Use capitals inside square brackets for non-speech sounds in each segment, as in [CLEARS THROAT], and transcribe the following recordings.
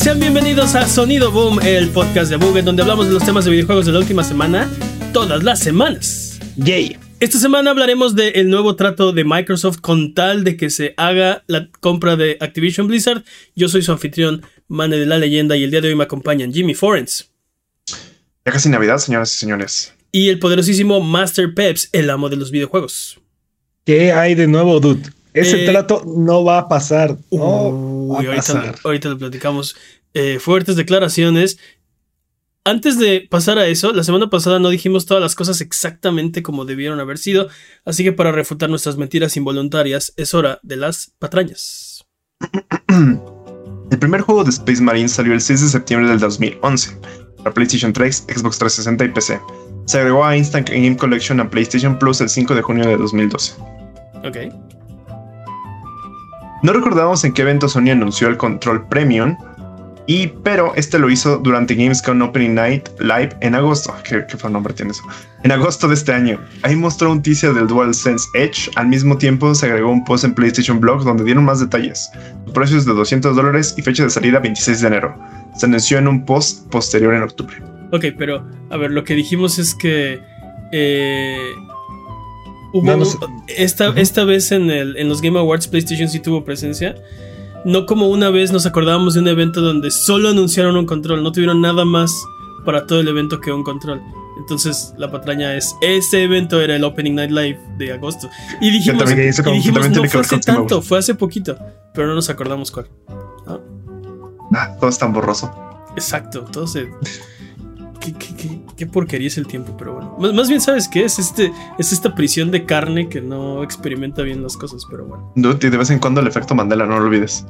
Sean bienvenidos a Sonido Boom, el podcast de Buget, donde hablamos de los temas de videojuegos de la última semana, todas las semanas. Yay. Esta semana hablaremos del nuevo trato de Microsoft con tal de que se haga la compra de Activision Blizzard. Yo soy su anfitrión, Mane de la Leyenda, y el día de hoy me acompañan Jimmy Forens. Ya casi Navidad, señoras y señores. Y el poderosísimo Master Peps, el amo de los videojuegos. ¿Qué hay de nuevo, dude? Ese Eh, trato no va a pasar. No Uy, va a ahorita, pasar. ahorita lo platicamos. Eh, fuertes declaraciones. Antes de pasar a eso, la semana pasada no dijimos todas las cosas exactamente como debieron haber sido, así que para refutar nuestras mentiras involuntarias es hora de las patrañas. [CLEARS THROAT] El primer juego de Space Marine salió el 6 de septiembre del 2011 para PlayStation 3, Xbox 360 y PC. Se agregó a Instant Game Collection a PlayStation Plus el 5 de junio de 2012. Ok. No recordamos en qué evento Sony anunció el control Premium, y, pero este lo hizo durante Gamescom Opening Night Live en agosto. ¿Qué, qué nombre tiene eso? En agosto de este año. Ahí mostró un del DualSense Edge. Al mismo tiempo se agregó un post en PlayStation Blog donde dieron más detalles. Su precio es de 200 dólares y fecha de salida 26 de enero. Se anunció en un post posterior en octubre. Ok, pero a ver, lo que dijimos es que eh, hubo No, no sé. esta, esta vez en, el, en los Game Awards PlayStation sí tuvo presencia. No como una vez nos acordábamos de un evento donde solo anunciaron un control, no tuvieron nada más para todo el evento que un control. Entonces la patraña es, ese evento era el Opening Night Live de agosto. Y dijimos, también- dijimos, no fue hace tanto, Awards". fue hace poquito, pero no nos acordamos cuál. Ah, todo es tan borroso. Exacto, todo se. Qué, qué- qué- qué porquería es el tiempo, pero bueno. Más, más bien, ¿sabes qué? Es, este, es esta prisión de carne que no experimenta bien las cosas, pero bueno. Dude, y de vez en cuando el efecto Mandela, no lo olvides.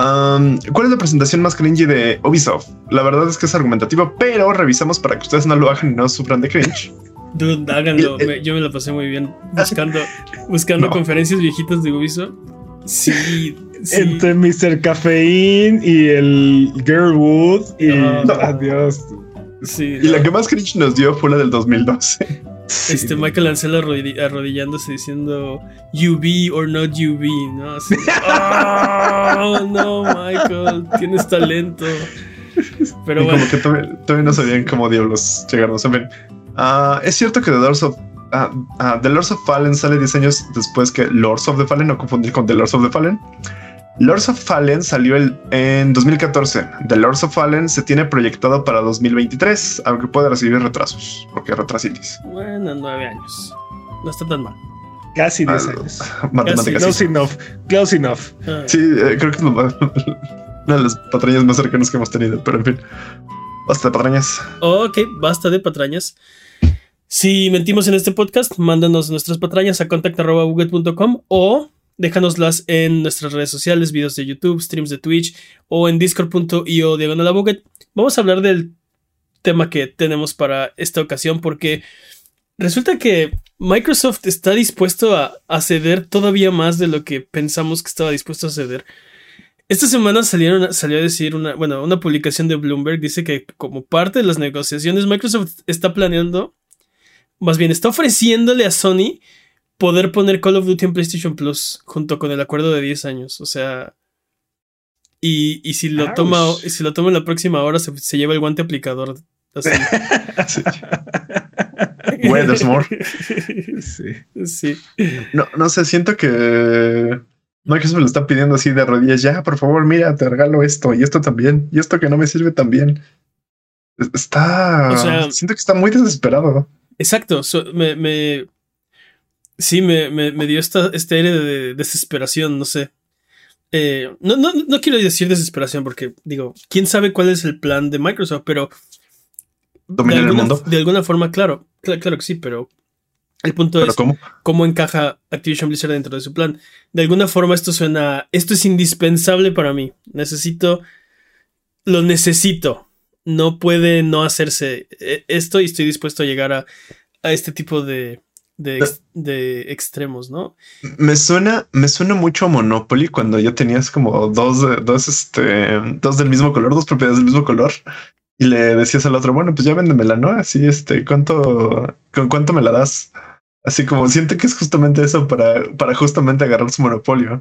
Um, ¿Cuál es la presentación más cringy de Ubisoft? La verdad es que es argumentativa, pero revisamos para que ustedes no lo hagan y no sufran de cringe. [LAUGHS] Dude, háganlo. El- el- me- yo me la pasé muy bien buscando, buscando [LAUGHS] No. conferencias viejitas de Ubisoft. Sí, sí. Entre Mr. Cafeín y el Girlwood y adiós. Sí, Y la que más cringe nos dio fue la del 2012. Este Michael Ancel arrodi- arrodillándose diciendo UB or not UB, ¿no? Así, oh, no, Michael, tienes talento. Pero y bueno. como que todavía, todavía no sabían cómo diablos llegarnos. En fin, Ah, es cierto que The Lords of ah, ah, The Lords of Fallen sale 10 años después que Lords of the Fallen, no confundir con The Lords of the Fallen. Lords of Fallen salió el- en 2014. The Lords of Fallen se tiene proyectado para 2023, aunque puede recibir retrasos, porque retrasitis. Bueno, nueve años. No está tan mal. Casi 10 Ah, años. [LAUGHS] Matemáticas. Close enough. Close enough. Ah, Sí, eh, creo que es [LAUGHS] una de las patrañas más cercanas que hemos tenido, pero en fin. Basta de patrañas. Ok, basta de patrañas. Si mentimos en este podcast, mándanos nuestras patrañas a contact.buget.com o déjanoslas en nuestras redes sociales, videos de YouTube, streams de Twitch o en discord.io diagonal a Buget. Vamos a hablar del tema que tenemos para esta ocasión porque resulta que Microsoft está dispuesto a, a ceder todavía más de lo que pensamos que estaba dispuesto a ceder. Esta semana salieron, salió a decir una, bueno, una publicación de Bloomberg dice que como parte de las negociaciones Microsoft está planeando, más bien está ofreciéndole a Sony poder poner Call of Duty en PlayStation Plus junto con el acuerdo de 10 años, o sea, y, y si lo toma, y si lo toma en la próxima hora se, se lleva el guante aplicador. Así. [LAUGHS] More. Sí. sí. No, no sé, siento que Microsoft le está pidiendo así de rodillas, ya, por favor, mira, te regalo esto y esto también, y esto que no me sirve también. Es- Está. O sea- siento que está muy desesperado. Exacto, so- me, me- sí, me, me- me dio esta, este aire de desesperación, no sé. Eh, no, no, no quiero decir desesperación porque digo, quién sabe cuál es el plan de Microsoft, pero Dominar el mundo. de alguna forma, claro, cl- claro que sí, pero el punto es ¿cómo? cómo encaja Activision Blizzard dentro de su plan. De alguna forma esto suena, esto es indispensable para mí. Necesito, lo necesito. No puede no hacerse eh, esto y estoy dispuesto a llegar a, a este tipo de, de, ex- de extremos, ¿no? Me suena, me suena mucho a Monopoly cuando ya tenías como dos, dos, este, dos del mismo color, dos propiedades del mismo color. Y le decías al otro, bueno, pues ya véndemela, ¿no? Así, este, ¿cuánto, con cuánto me la das? Así como siento que es justamente eso para, para justamente agarrar su monopolio.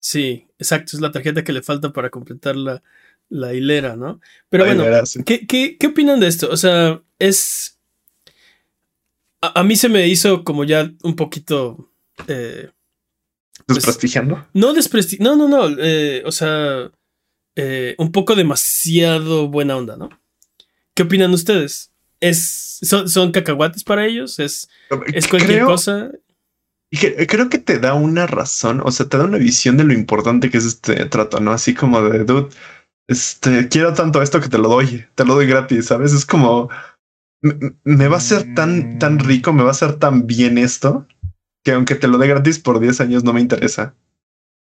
Sí, exacto, es la tarjeta que le falta para completar la, la hilera, ¿no? Pero La bueno, hilera, sí. ¿qué, qué, qué opinan de esto? O sea, es... A, a mí se me hizo como ya un poquito... eh, Desprestigiando. no despresti... No, no, no. eh, o sea, eh, un poco demasiado buena onda, ¿no? ¿Qué opinan ustedes? ¿Es, son, ¿Son cacahuates para ellos? ¿Es, es cualquier Creo- cosa? Y que- creo que te da una razón, o sea, te da una visión de lo importante que es este trato, ¿no? Así como de, dude, este, quiero tanto esto que te lo doy, te lo doy gratis, ¿sabes? Es como, me, me va a ser tan, tan rico, me va a ser tan bien esto, que aunque te lo dé gratis por 10 años no me interesa.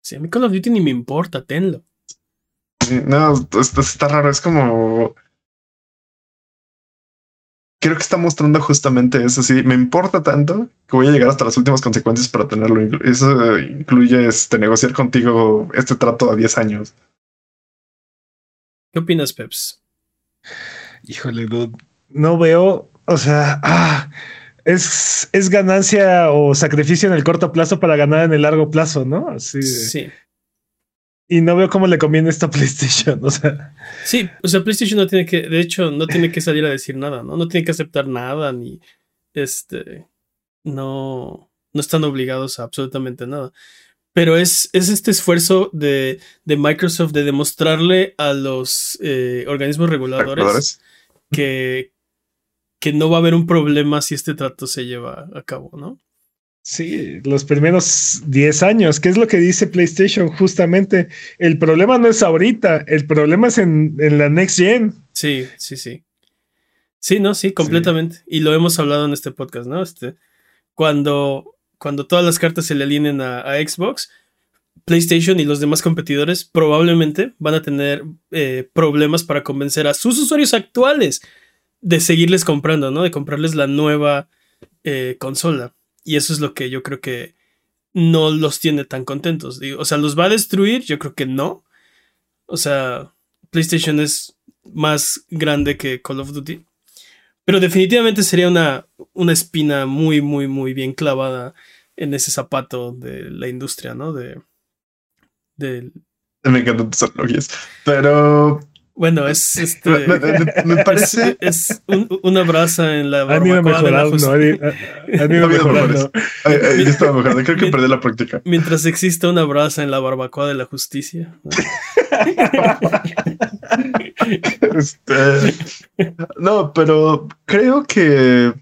Sí, a mí Call of Duty ni me importa, tenlo. No, esto está raro, es como... Creo que está mostrando justamente eso, sí, me importa tanto que voy a llegar hasta las últimas consecuencias para tenerlo. Eso incluye este, negociar contigo este trato a 10 años. ¿Qué opinas, Peps? Híjole, dude. No veo, o sea, ah, es, es ganancia o sacrificio en el corto plazo para ganar en el largo plazo, ¿no? Así de- Sí. Y no veo cómo le conviene esto a PlayStation, o sea. Sí, o sea, PlayStation no tiene que, de hecho, no tiene que salir a decir nada, ¿no? No tiene que aceptar nada, ni este, no, no están obligados a absolutamente nada. Pero es, es este esfuerzo de, de Microsoft de demostrarle a los eh, organismos reguladores ¿Reguladores? que, que no va a haber un problema si este trato se lleva a cabo, ¿no? Sí, los primeros 10 años, ¿qué es lo que dice PlayStation justamente? El problema no es ahorita, el problema es en, en la next gen. Sí, sí, sí. Sí, no, sí, completamente. Y lo hemos hablado en este podcast, ¿no? Este, cuando, cuando todas las cartas se le alineen a, a Xbox, PlayStation y los demás competidores probablemente van a tener eh, problemas para convencer a sus usuarios actuales de seguirles comprando, ¿no? De comprarles la nueva eh, consola. Y eso es lo que yo creo que no los tiene tan contentos. O sea, ¿los va a destruir? Yo creo que no. O sea, PlayStation es más grande que Call of Duty. Pero definitivamente sería una, una espina muy, muy, muy bien clavada en ese zapato de la industria, ¿no? De, del- Me encantan tus analogías. Pero bueno, es [LAUGHS] este. me, me- me [LAUGHS] parece. Es, es un- una brasa en la Han ido barbacoa de la mejorando, justicia. han ido- mejorando. Ay, ay, yo estaba mejorando. Creo que perdí la práctica. Mientras exista una brasa en la barbacoa de la justicia. [LAUGHS] Este, no, pero creo que.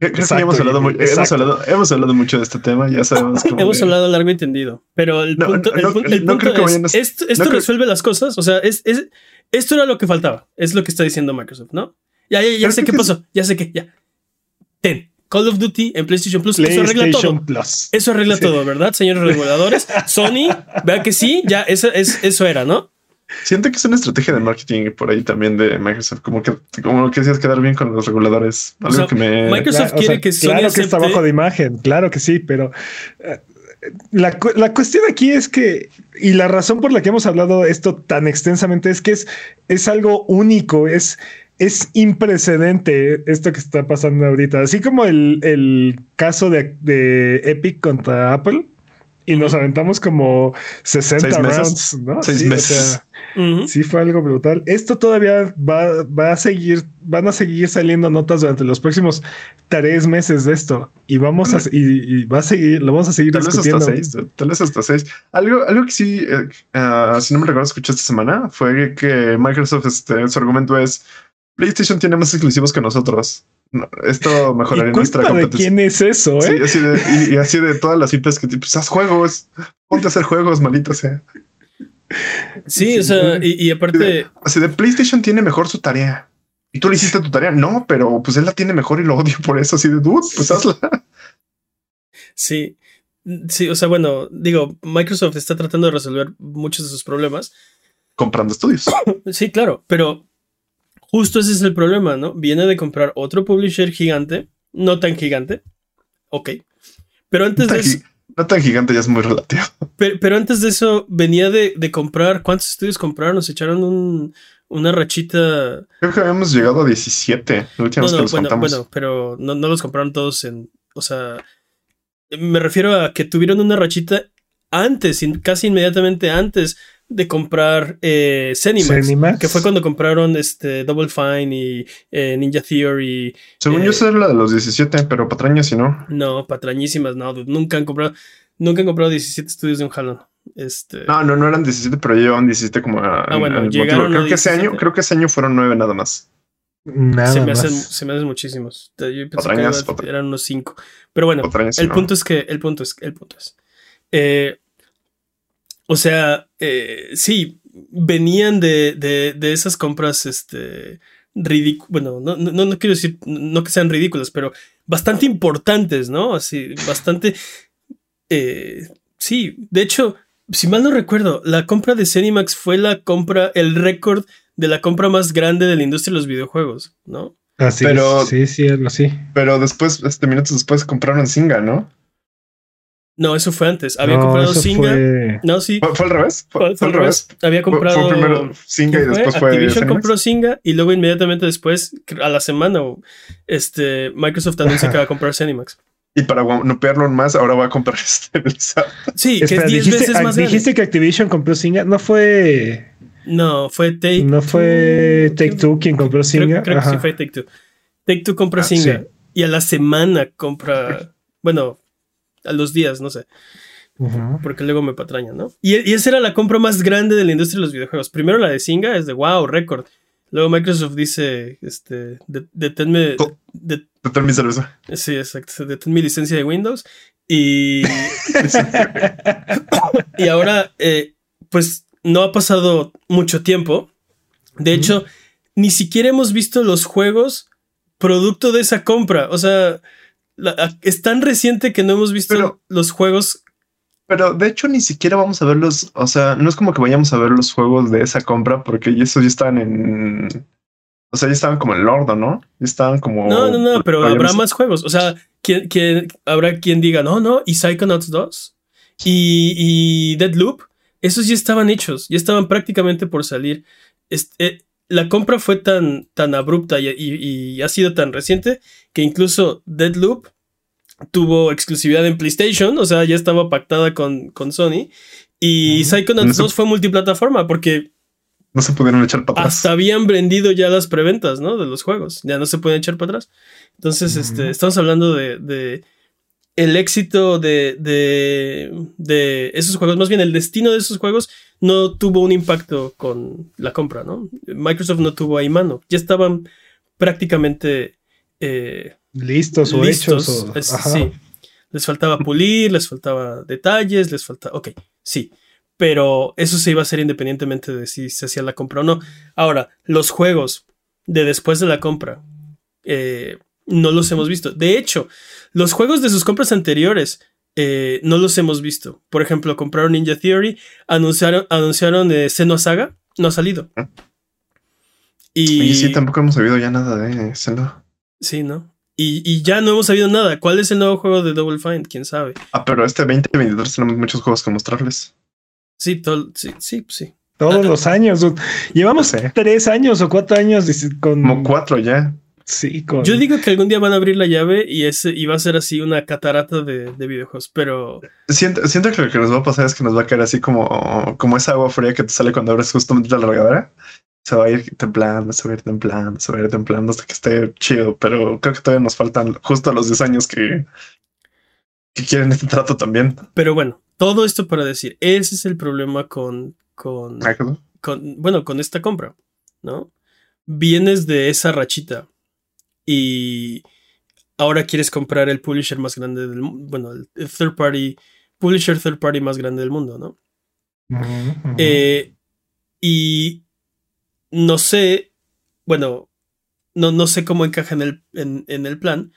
Creo Exacto, hemos hablado, y- mu- hemos, exacto. hablado, hemos hablado mucho de este tema, ya sabemos [LAUGHS] cómo. Hemos de- hablado largo y entendido. Pero el No, punto, es, vayan a- esto, esto no creo- resuelve las cosas. O sea, es, es- esto era lo que faltaba. Es lo que está diciendo Microsoft, ¿no? Ya, ya, ya sé qué que pasó. Ya sé qué, ya. Ten. Call of Duty en PlayStation Plus. eso arregla todo. Plus. Eso arregla Sí. todo, ¿verdad, señores reguladores? [LAUGHS] Sony, vea que sí, ya, eso, es, eso era, ¿no? Siento que es una estrategia de marketing por ahí también de Microsoft, como que, como que decías quedar bien con los reguladores. Algo sea, que me. Microsoft Cla- o quiere sea, que Sony claro que es trabajo de imagen, claro que sí, pero eh, la, la cuestión aquí es que, y la razón por la que hemos hablado esto tan extensamente es que es, es algo único, es, es imprecedente esto que está pasando ahorita, así como el, el caso de, de Epic contra Apple. Y nos aventamos como 60 Seis meses. rounds, ¿no? Seis Sí, o meses. Sí, fue algo brutal. Esto todavía va, va a seguir, van a seguir saliendo notas durante los próximos tres meses de esto. Y vamos a, y, y va a seguir, lo vamos a seguir Tal vez hasta discutiendo. seis, tal vez hasta seis. Algo, algo que sí, eh, ah, si no me recuerdo, escuché esta semana fue que Microsoft, este, su argumento es PlayStation tiene más exclusivos que nosotros. No, esto mejoraría ¿Y nuestra culpa de competencia. quién es eso, Sí, eh? así de, y, y así de todas las IPs que pues haz juegos, ponte a hacer juegos, maldita sea. Sí, o sea, y, y aparte, Así de PlayStation tiene mejor su tarea. Y tú le hiciste tu tarea. No, pero pues él la tiene mejor y lo odio por eso. Así de dude, pues hazla. sí. Sí, o sea, bueno, digo, Microsoft está tratando de resolver muchos de sus problemas. Comprando estudios. [COUGHS] Sí, claro, pero justo ese es el problema, ¿no? Viene de comprar otro publisher gigante, no tan gigante, ok. Pero antes No de eso, no tan gigante, ya es muy relativo. pero, pero antes de eso venía de, de comprar, ¿cuántos estudios compraron? Nos echaron un- una rachita. Creo que habíamos llegado a 17 la última No, vez que no, los bueno, contamos. bueno, pero no, no los compraron todos en, o sea, me refiero a que tuvieron una rachita antes, casi inmediatamente antes de comprar eh, Zenimax, que fue cuando compraron este Double Fine y eh, Ninja Theory. Según yo, eh, esa es la de los 17, pero patrañas y no. No, patrañísimas, no, nunca han comprado, nunca han comprado 17 estudios de un jalón. Este... No, no, no eran 17, pero llevaban 17 como a, Ah, bueno, llegaron creo que ese año, creo que ese año fueron 9 nada más. Nada se, me más. Hacen, se me hacen muchísimos. Yo pensé Patrañas, que patr- eran unos 5. Pero bueno, Patrañas el no. punto es que, el punto es, el punto es. eh, o sea, eh, sí, venían de, de, de esas compras, este, ridículas, bueno, no, no, no quiero decir, no que sean ridículas, pero bastante importantes, ¿no? Así, bastante, eh, sí, de hecho, si mal no recuerdo, la compra de Cenimax fue la compra, el récord de la compra más grande de la industria de los videojuegos, ¿no? Así Pero- es, sí, sí, algo así. Pero después, este minutos después, compraron Singa, ¿no? No, eso fue antes. Había No, comprado Singa. fue- No, sí. ¿Fue, fue al revés? Fue, fue al revés. Había comprado. Fue, primero Singa y después fue. Activision compró Singa y luego inmediatamente después, a la semana, este, Microsoft anuncia que va a comprar Zenimax. [LAUGHS] Y para guanupearlo más, ahora va a comprar este Blizzard. Sí, que es 10 dijiste, veces ah, más grande. dijiste que Activision compró Singa. No fue. No, fue Take No fue Take Two quien compró Singa. creo que sí fue Take Two. Take Two compra Ah, Singa sí. y a la semana compra. Bueno, a los días, no sé. Porque luego me patrañan, ¿no? Y, y esa era la compra más grande de la industria de los videojuegos. Primero la de Singa es de wow, récord. Luego Microsoft dice, este, de- deténme, de- Total mi cerveza. sí, exacto, detén mi licencia de Windows. Y, [LAUGHS] y ahora, eh, pues no ha pasado mucho tiempo. De hecho, ni siquiera hemos visto los juegos producto de esa compra. O sea, la- es tan reciente que no hemos visto Pero- los juegos Pero de hecho ni siquiera vamos a ver los, o sea, no es como que vayamos a ver los juegos de esa compra porque esos ya estaban en, o sea, ya estaban como en Lordo, ¿no? Ya estaban como... No, no, no, pero habrá más juegos. O sea, ¿quién, quién- habrá quien diga, no, no, y Psychonauts 2 y, y Deadloop, esos ya estaban hechos, ya estaban prácticamente por salir. Este, la compra fue tan, tan abrupta y, y- y ha sido tan reciente que incluso Deadloop tuvo exclusividad en PlayStation, o sea, ya estaba pactada con, con Sony. Y Ujú. Psychonauts No sé. 2 fue multiplataforma porque No se pudieron echar para atrás. hasta habían vendido ya las preventas, ¿no? De los juegos. Ya no se pueden echar para atrás. Entonces, este, estamos hablando de, de el éxito de, de, de esos juegos, más bien el destino de esos juegos no tuvo un impacto con la compra, ¿no? Microsoft no tuvo ahí mano. Ya estaban prácticamente eh, Listos o listos. hechos. o- Es- sí. Les faltaba pulir, les faltaba detalles, les faltaba. Ok, sí. Pero eso se iba a hacer independientemente de si se hacía la compra o no. Ahora, los juegos de después de la compra eh, no los hemos visto. De hecho, los juegos de sus compras anteriores eh, no los hemos visto. Por ejemplo, compraron Ninja Theory, anunciaron, anunciaron eh, Senua Saga, no ha salido. Ah. Y Y sí, tampoco hemos sabido ya nada de Zelda. Sí, ¿no? Y, y ya no hemos sabido nada. ¿Cuál es el nuevo juego de Double Fine? ¿Quién sabe? Ah, pero este 2023 tenemos muchos juegos que mostrarles. Sí, todo, sí, sí, sí. Todos los años. Llevamos No [LAUGHS] sé. tres años o cuatro años con. Como cuatro ya. Sí, con. Yo digo que algún día van a abrir la llave y, ese, y va a ser así una catarata de, de videojuegos, pero Siento, siento que lo que nos va a pasar es que nos va a caer así como, como esa agua fría que te sale cuando abres justamente la regadera. Se va a ir templando, se va a ir templando, se va a ir templando hasta que esté chido. Pero creo que todavía nos faltan justo los 10 años que, que quieren este trato también. Pero bueno, todo esto para decir, ese es el problema con, con, con bueno, con esta compra, ¿no? Vienes de esa rachita y ahora quieres comprar el publisher más grande del mundo, bueno, el third party, publisher third party más grande del mundo, ¿no? Eh, y no sé, bueno, no, no sé cómo encaja en el, en, en el plan,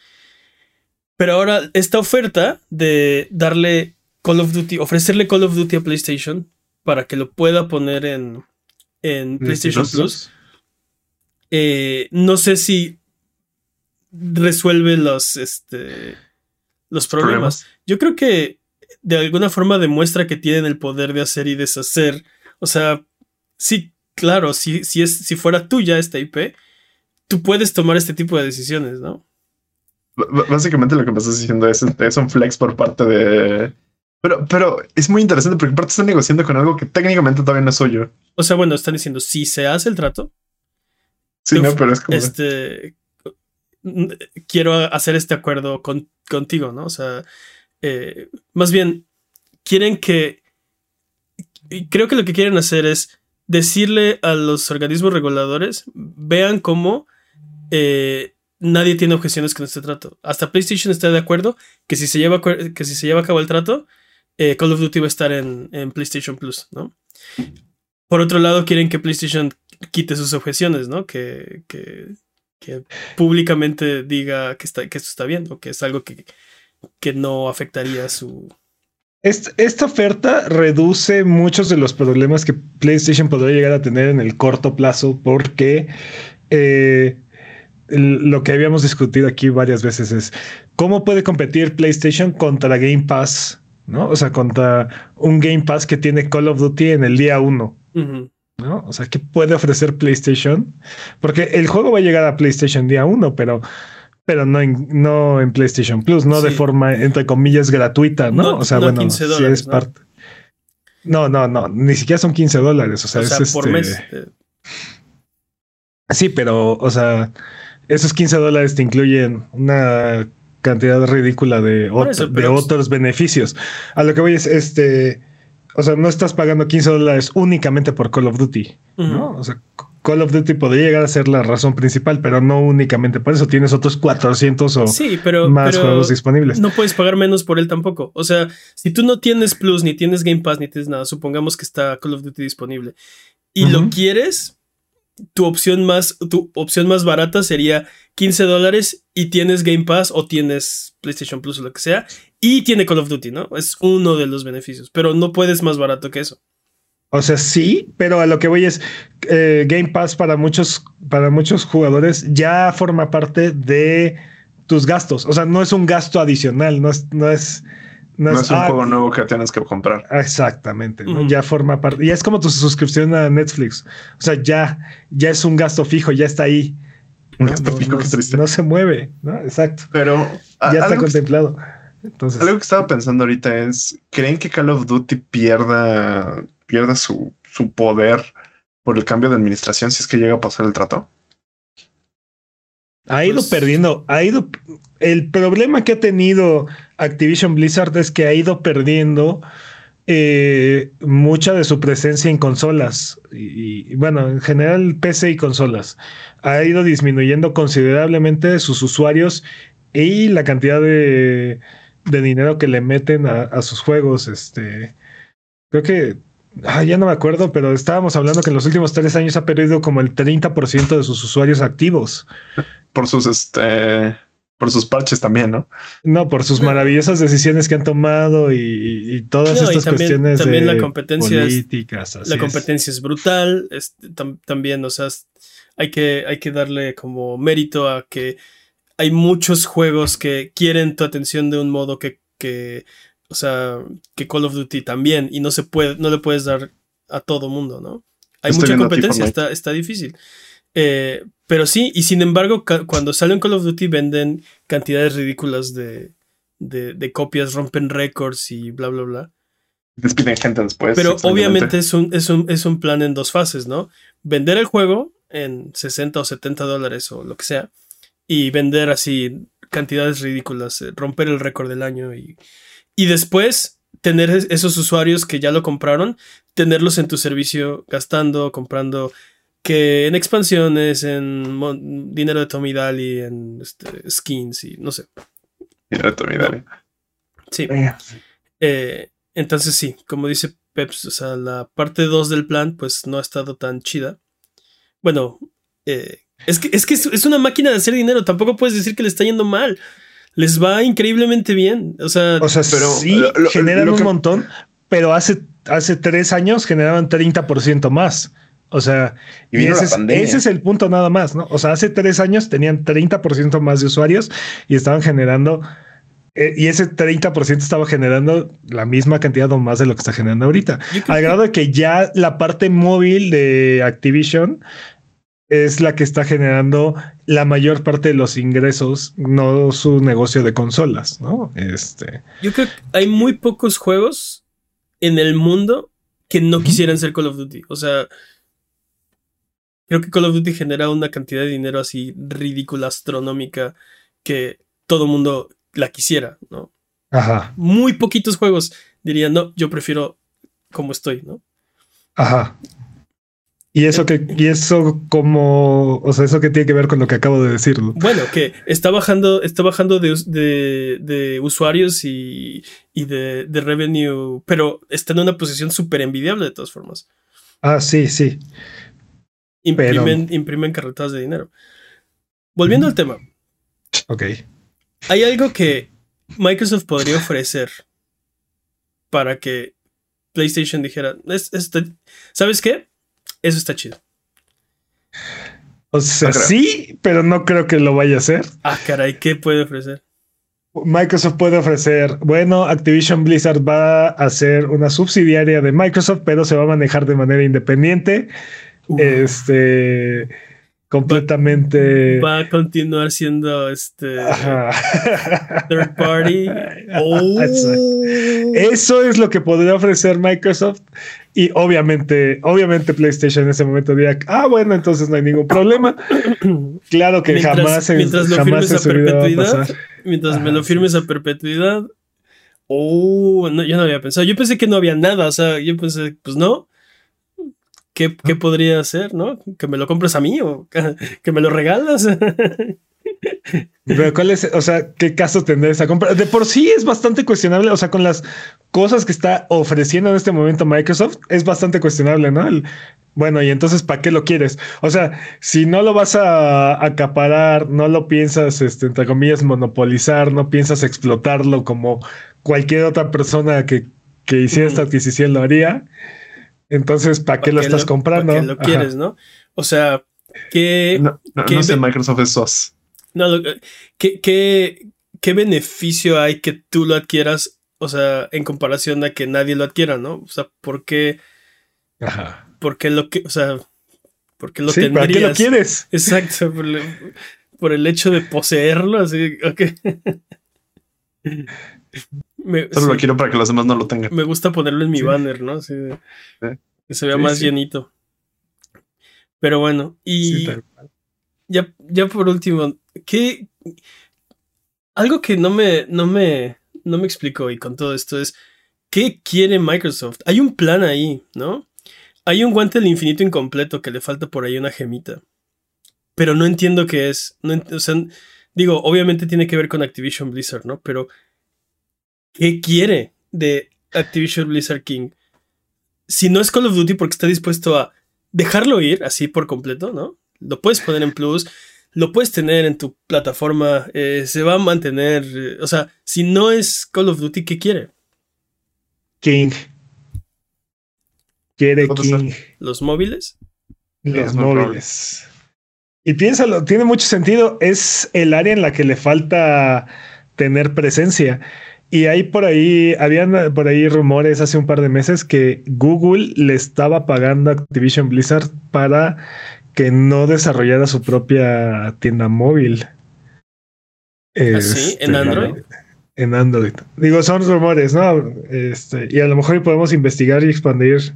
pero ahora esta oferta de darle Call of Duty, ofrecerle Call of Duty a PlayStation para que lo pueda poner en, en PlayStation Plus, eh, no sé si resuelve los, este, los problemas. Yo creo que de alguna forma demuestra que tienen el poder de hacer y deshacer. O sea, sí, claro, si, si, es, si fuera tuya esta IP, tú puedes tomar este tipo de decisiones, ¿no? básicamente lo que me estás diciendo es, es un flex por parte de. Pero, pero es muy interesante porque parte están negociando con algo que técnicamente todavía no es suyo. O sea, bueno, están diciendo si se hace el trato. Sí, no, pero es como. Este. Quiero hacer este acuerdo con, contigo, ¿no? O sea, eh, más bien, quieren que. Creo que lo que quieren hacer es decirle a los organismos reguladores, vean cómo eh, nadie tiene objeciones con este trato. Hasta PlayStation está de acuerdo que si se lleva, que si se lleva a cabo el trato, eh, Call of Duty va a estar en, PlayStation Plus, ¿no? Por otro lado, quieren que PlayStation quite sus objeciones, ¿no? Que, que, públicamente diga que, está, que esto está bien o que es algo que, que no afectaría su... Esta, oferta reduce muchos de los problemas que PlayStation podría llegar a tener en el corto plazo porque eh, lo que habíamos discutido aquí varias veces es cómo puede competir PlayStation contra Game Pass, ¿no? O sea, contra un Game Pass que tiene Call of Duty en el día uno, ¿no? O sea, ¿qué puede ofrecer PlayStation? Porque el juego va a llegar a PlayStation día uno, pero, pero no, en, no en PlayStation Plus, no de forma, entre comillas, gratuita, ¿no? o sea, bueno, si es parte. No, no, no, ni siquiera son 15 dólares, o sea, es por. Este eh. Sí, pero, o sea, esos 15 dólares te incluyen una cantidad ridícula de, de otros beneficios. A lo que voy es, este, o sea, no estás pagando 15 dólares únicamente por Call of Duty, ¿no? O sea, Call of Duty podría llegar a ser la razón principal, pero no únicamente por eso. Tienes otros 400 o más juegos disponibles. No puedes pagar menos por él tampoco. O sea, si tú no tienes Plus, ni tienes Game Pass, ni tienes nada, supongamos que está Call of Duty disponible y lo quieres, tu opción más, tu opción más barata sería 15 dólares y tienes Game Pass o tienes PlayStation Plus o lo que sea y tiene Call of Duty, ¿no? Es uno de los beneficios, pero no puedes más barato que eso. O sea, sí, pero a lo que voy es eh, Game Pass para muchos, para muchos jugadores ya forma parte de tus gastos. O sea, no es un gasto adicional, no es, no es, no, es, un ah, juego nuevo que tienes que comprar. Exactamente. Ya forma parte. Y es como tu suscripción a Netflix. O sea, ya, ya es un gasto fijo, ya está ahí. Un gasto fijo que triste. No se mueve, ¿no? Exacto. Pero ya está contemplado. Entonces, algo que estaba pensando ahorita es: ¿creen que Call of Duty pierda, pierda su, su poder por el cambio de administración si es que llega a pasar el trato? Ha ido pues perdiendo, ha ido. El problema que ha tenido Activision Blizzard es que ha ido perdiendo eh, mucha de su presencia en consolas y, bueno, en general PC y consolas. Ha ido disminuyendo considerablemente sus usuarios y la cantidad de, de dinero que le meten a, a sus juegos. Este, creo que Ah, ya no me acuerdo, pero estábamos hablando que en los últimos tres años ha perdido como el 30% de sus usuarios activos. Por sus, este, por sus parches también, ¿no? No, por sus maravillosas decisiones que han tomado y, todas estas cuestiones también la competencia políticas. la competencia es brutal. también, o sea, hay que, hay que darle como mérito a que hay muchos juegos que quieren tu atención de un modo que, que o sea, que Call of Duty también, y no se puede, no le puedes dar a todo mundo, ¿no? Hay mucha competencia, está, está, difícil. Eh, pero sí, y sin embargo, cuando sale un Call of Duty venden cantidades ridículas de, de, copias, rompen récords y bla, bla, bla. Despiden gente después. Pero obviamente es un, es, un, es un plan en dos fases, ¿no? Vender el juego en 60 o 70 dólares o lo que sea, y vender así cantidades ridículas, eh, romper el récord del año y y después tener esos usuarios que ya lo compraron, tenerlos en tu servicio gastando, comprando que en expansiones, en dinero de Tommy Daly, en este, skins y no sé. Dinero de Tommy Daly. Sí. Eh, entonces sí, como dice Peps, o sea, la parte 2 del plan pues no ha estado tan chida. Bueno, eh, es que, es que es una máquina de hacer dinero, tampoco puedes decir que le está yendo mal les va increíblemente bien. O sea, o sea pero sí, generan un montón, pero hace, hace tres años generaban 30% más. O sea, y ese, es, el punto nada más, ¿no? O sea, hace tres años tenían 30% más de usuarios y estaban generando, eh, y ese 30% estaba generando la misma cantidad o más de lo que está generando ahorita. Al grado de que ya la parte móvil de Activision es la que está generando la mayor parte de los ingresos, no su negocio de consolas, ¿no? Este. Yo creo que hay muy pocos juegos en el mundo que no quisieran ser Call of Duty. O sea, creo que Call of Duty genera una cantidad de dinero así ridícula, astronómica, que todo mundo la quisiera, ¿no? Ajá. Muy poquitos juegos dirían, no, yo prefiero como estoy, ¿no? Ajá. Y eso que, y eso como, o sea, eso que tiene que ver con lo que acabo de decir. Bueno, que está bajando, está bajando de, de, usuarios y, y de, de, revenue, pero está en una posición súper envidiable de todas formas. Ah, sí, sí. Imprimen, imprimen carretas de dinero. Volviendo al tema. Ok. Hay algo que Microsoft podría ofrecer para que PlayStation dijera, ¿sabes qué? Eso está chido. O sea, sí, pero no creo que lo vaya a hacer. Ah, caray, ¿qué puede ofrecer? Microsoft puede ofrecer, bueno, Activision Blizzard va a ser una subsidiaria de Microsoft, pero se va a manejar de manera independiente. Este completamente. Va, a continuar siendo este third party. [LAUGHS] Oh. Eso es lo que podría ofrecer Microsoft. Y obviamente, obviamente PlayStation en ese momento diría, ah, bueno, entonces no hay ningún problema. [CLEARS THROAT] claro que jamás, mientras lo firmes a perpetuidad, mientras me lo firmes a perpetuidad. Oh, no, yo no había pensado. Yo pensé que no había nada. O sea, yo pensé, pues no. ¿Qué, podría hacer, no? ¿Que me lo compres a mí o [LAUGHS] que me lo regalas? [LAUGHS] Pero cuál es, o sea, qué caso tendrá esa compra. De por sí es bastante cuestionable, o sea, con las cosas que está ofreciendo en este momento Microsoft, es bastante cuestionable, ¿no? bueno, y entonces, ¿para qué lo quieres? O sea, si no lo vas a acaparar, no lo piensas, este, entre comillas, monopolizar, no piensas explotarlo como cualquier otra persona que, que hiciera esta adquisición lo haría entonces, ¿para qué lo estás comprando? ¿Para qué lo quieres, no? O sea, ¿qué. No, sé, Microsoft es SOS. No, ¿qué, qué, beneficio hay que tú lo adquieras? O sea, en comparación a que nadie lo adquiera, ¿no? O sea, ¿por qué. Ajá. ¿Por qué lo que. O sea, ¿por qué lo sí, ¿Para qué lo quieres? [LAUGHS] Exacto, por, el hecho de poseerlo, así, ok. [LAUGHS] Solo lo quiero para que los demás no lo tengan. Me gusta ponerlo en mi banner, ¿no? Así que se vea más llenito. Pero bueno, y ya, ya por último, ¿qué? Algo que no me, no me, no me explicó y con todo esto es, ¿qué quiere Microsoft? Hay un plan ahí, ¿no? Hay un guante del infinito incompleto que le falta por ahí una gemita. Pero no entiendo qué es. No o sea, digo, obviamente tiene que ver con Activision Blizzard, ¿no? Pero ¿Qué quiere de Activision Blizzard King? Si no es Call of Duty porque está dispuesto a dejarlo ir así por completo, ¿no? Lo puedes poner en Plus, lo puedes tener en tu plataforma, eh, se va a mantener. Eh, o sea, si no es Call of Duty, ¿qué quiere? King. Quiere King. ¿Los móviles? Los móviles. Y piénsalo, tiene mucho sentido. Es el área en la que le falta tener presencia. Y hay por ahí, habían por ahí rumores hace un par de meses que Google le estaba pagando a Activision Blizzard para que no desarrollara su propia tienda móvil. ¿Ah, ¿En este, Android? En Android. Digo, son rumores, ¿no? Este, y a lo mejor podemos investigar y expandir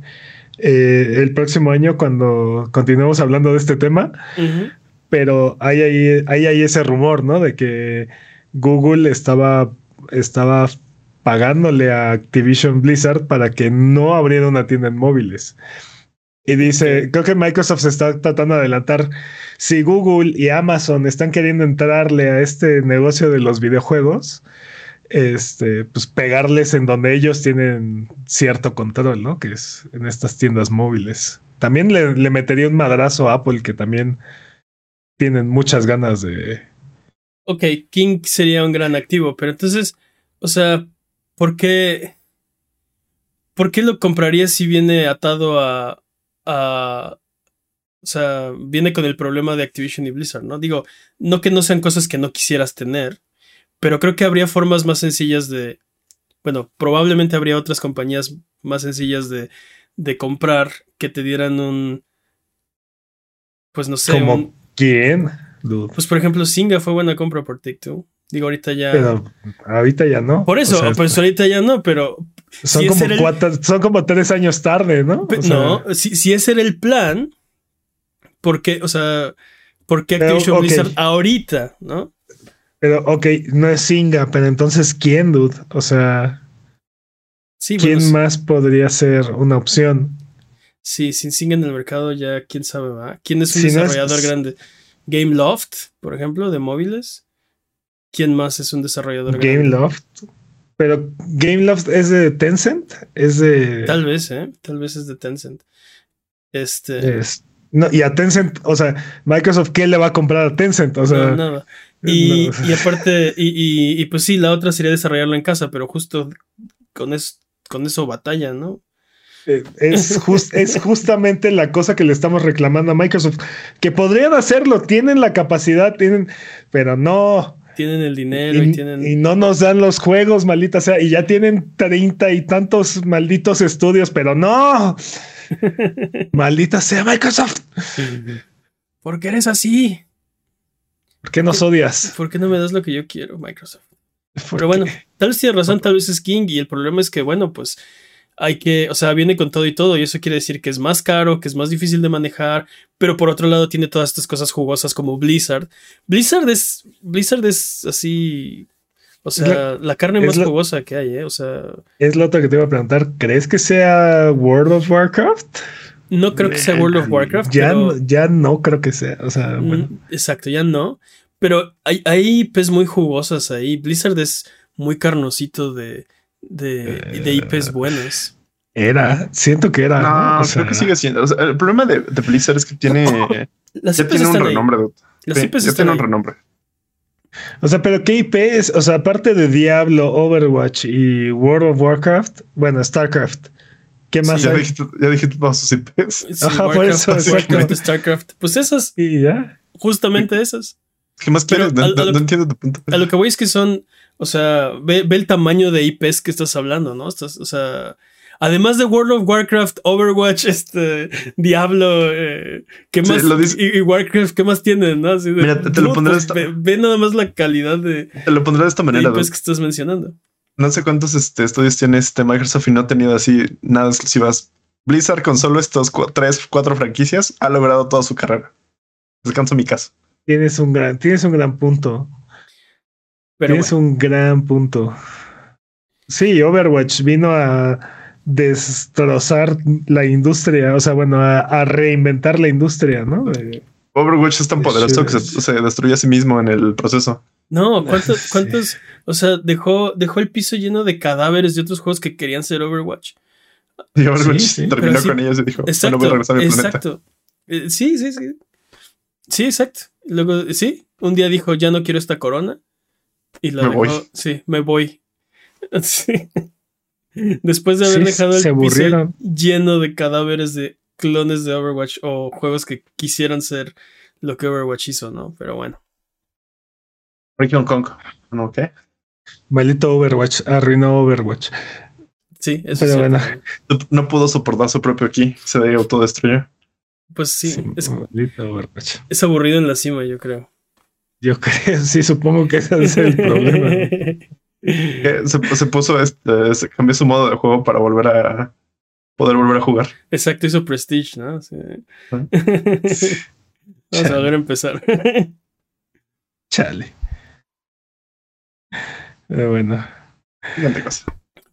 eh, el próximo año cuando continuemos hablando de este tema. Pero hay ahí, hay ahí ese rumor, ¿no? De que Google estaba estaba pagándole a Activision Blizzard para que no abriera una tienda en móviles. Y dice, creo que Microsoft se está tratando de adelantar. Si Google y Amazon están queriendo entrarle a este negocio de los videojuegos, este, pues pegarles en donde ellos tienen cierto control, ¿no? Que es en estas tiendas móviles. También le, le metería un madrazo a Apple, que también tienen muchas ganas de, ok, King sería un gran activo, pero entonces, o sea, ¿por qué, ¿por qué lo comprarías si viene atado a, a, o sea, viene con el problema de Activision y Blizzard, ¿no? Digo, no que no sean cosas que no quisieras tener, pero creo que habría formas más sencillas de, bueno, probablemente habría otras compañías más sencillas de, de comprar que te dieran un, pues no sé. ¿Como un- quién? dude? pues por ejemplo, Singa fue buena compra por Two. Digo, ahorita ya. Pero ahorita ya no. por eso, O sea, pues ahorita ya no, pero. Son, si como era el- cuatro, son como tres años tarde, ¿no? pe- O sea, no, si, si ese era el plan, ¿por qué? O sea, ¿por qué Activision. Blizzard ahorita, no? Pero, ok, no es Singa, pero entonces, ¿quién, dude? O sea, Sí, ¿quién bueno, más podría ser una opción? Sí, sin Singa en el mercado ya, quién sabe, ¿va? ¿Quién es un Si no es- desarrollador grande? Game Loft, por ejemplo, de móviles. ¿Quién más es un desarrollador grande? Pero Gameloft es de Tencent, es de. Tal vez, ¿eh? Tal vez es de Tencent. Este. es- no, y a Tencent, o sea, Microsoft, ¿qué le va a comprar a Tencent? O sea, no, nada. Y, no. y aparte, y, y- y pues sí, la otra sería desarrollarlo en casa, pero justo con, es- con eso batalla, ¿no? Eh, Es, [LAUGHS] jus- es justamente la cosa que le estamos reclamando a Microsoft, que podrían hacerlo, tienen la capacidad, tienen, pero no. Tienen el dinero y, Y, tienen. y no nos dan los juegos, maldita sea, y ya tienen treinta y tantos malditos estudios, pero no. [LAUGHS] maldita sea Microsoft. ¿Por qué eres así? ¿Por qué nos odias? ¿Por qué no me das lo que yo quiero, Microsoft? ¿Por Pero bueno, tal vez tiene razón, tal vez es King. Y el problema es que, bueno, pues hay que, o sea, viene con todo y todo. Y eso quiere decir que es más caro, que es más difícil de manejar. Pero por otro lado, tiene todas estas cosas jugosas como Blizzard. Blizzard es, Blizzard es así. O sea, la, carne más la- jugosa que hay, ¿eh? O sea, Es lo otro que te iba a preguntar. ¿Crees que sea World of Warcraft? no creo que sea World of Warcraft. Ya, pero- ya no creo que sea. O sea, bueno. Mm, Exacto, ya no. Pero hay, hay muy jugosas ahí. Blizzard es muy carnosito de, de, de IPs buenas. Era, siento que era. No, ¿no? O creo sea, que sigue siendo. o sea, el problema de, de Blizzard es que tiene, [LAUGHS] Las ya IPs tiene un renombre. Las Sí, IPs ya están tiene un renombre. O sea, pero ¿qué IP es? O sea, aparte de Diablo, Overwatch y World of Warcraft, bueno, StarCraft. ¿Qué más Ya hay? dijiste, ya dijiste todos sus IPs. Sí, Ajá, por eso, Warcraft. StarCraft. Pues esas, Y ya. justamente esas. ¿Qué más quieres? No, no- no entiendo tu punto. A lo que voy es que son, o sea, ve, ve el tamaño de IPs que estás hablando, ¿no? Estás, o sea, además de World of Warcraft, Overwatch, este, Diablo, eh, ¿qué Sí, más? lo dice- y, y Warcraft, ¿qué más tienen? ¿no? Así de, Mira, te- te lo pondré pues, esta- ve, ve nada más la calidad de, Te lo pondré de esta de manera. IPs que estás mencionando. No sé cuántos este, estudios tiene este Microsoft y no ha tenido así nada exclusivas. Blizzard con solo estos cu- tres, cuatro franquicias ha logrado toda su carrera. Descanso mi caso. Tienes un gran, tienes un gran punto. Pero bueno, un gran punto. Sí, Overwatch vino a destrozar la industria, o sea, bueno, a, a reinventar la industria, ¿no? De- Overwatch es tan De poderoso que se, se destruye a sí mismo en el proceso. no, ¿cuántos, Sí. cuántos, o sea, dejó, dejó el piso lleno de cadáveres de otros juegos que querían ser Overwatch? Y Overwatch Sí, sí, terminó con ellos y dijo, Exacto, bueno, voy a regresar a mi planeta. exacto. Eh, sí, sí, sí. Sí, exacto. Luego, sí, un día dijo, ya no quiero esta corona. Y la Me dejó, voy. sí, me voy. [LAUGHS] Sí. Después de haber Sí, dejado se el piso lleno de cadáveres de clones de Overwatch o juegos que quisieran ser lo que Overwatch hizo, ¿no? Pero bueno. Ricky Hong Kong. ¿No qué? Maldito Overwatch, arruinó Overwatch. Sí, eso Pero es bueno. No pudo soportar su propio ki. Se autodestruyó. Pues sí, Sí, es, maldito Overwatch. es aburrido en la cima, yo creo. Yo [LAUGHS] creo, sí, supongo que ese es el problema. Que [LAUGHS] Se, se puso este, se cambió su modo de juego para volver a poder volver a jugar. Exacto, hizo Prestige, ¿no? Sí. Ah. [LAUGHS] Vamos a ver empezar. Chale. Pero bueno. Gigante cosa.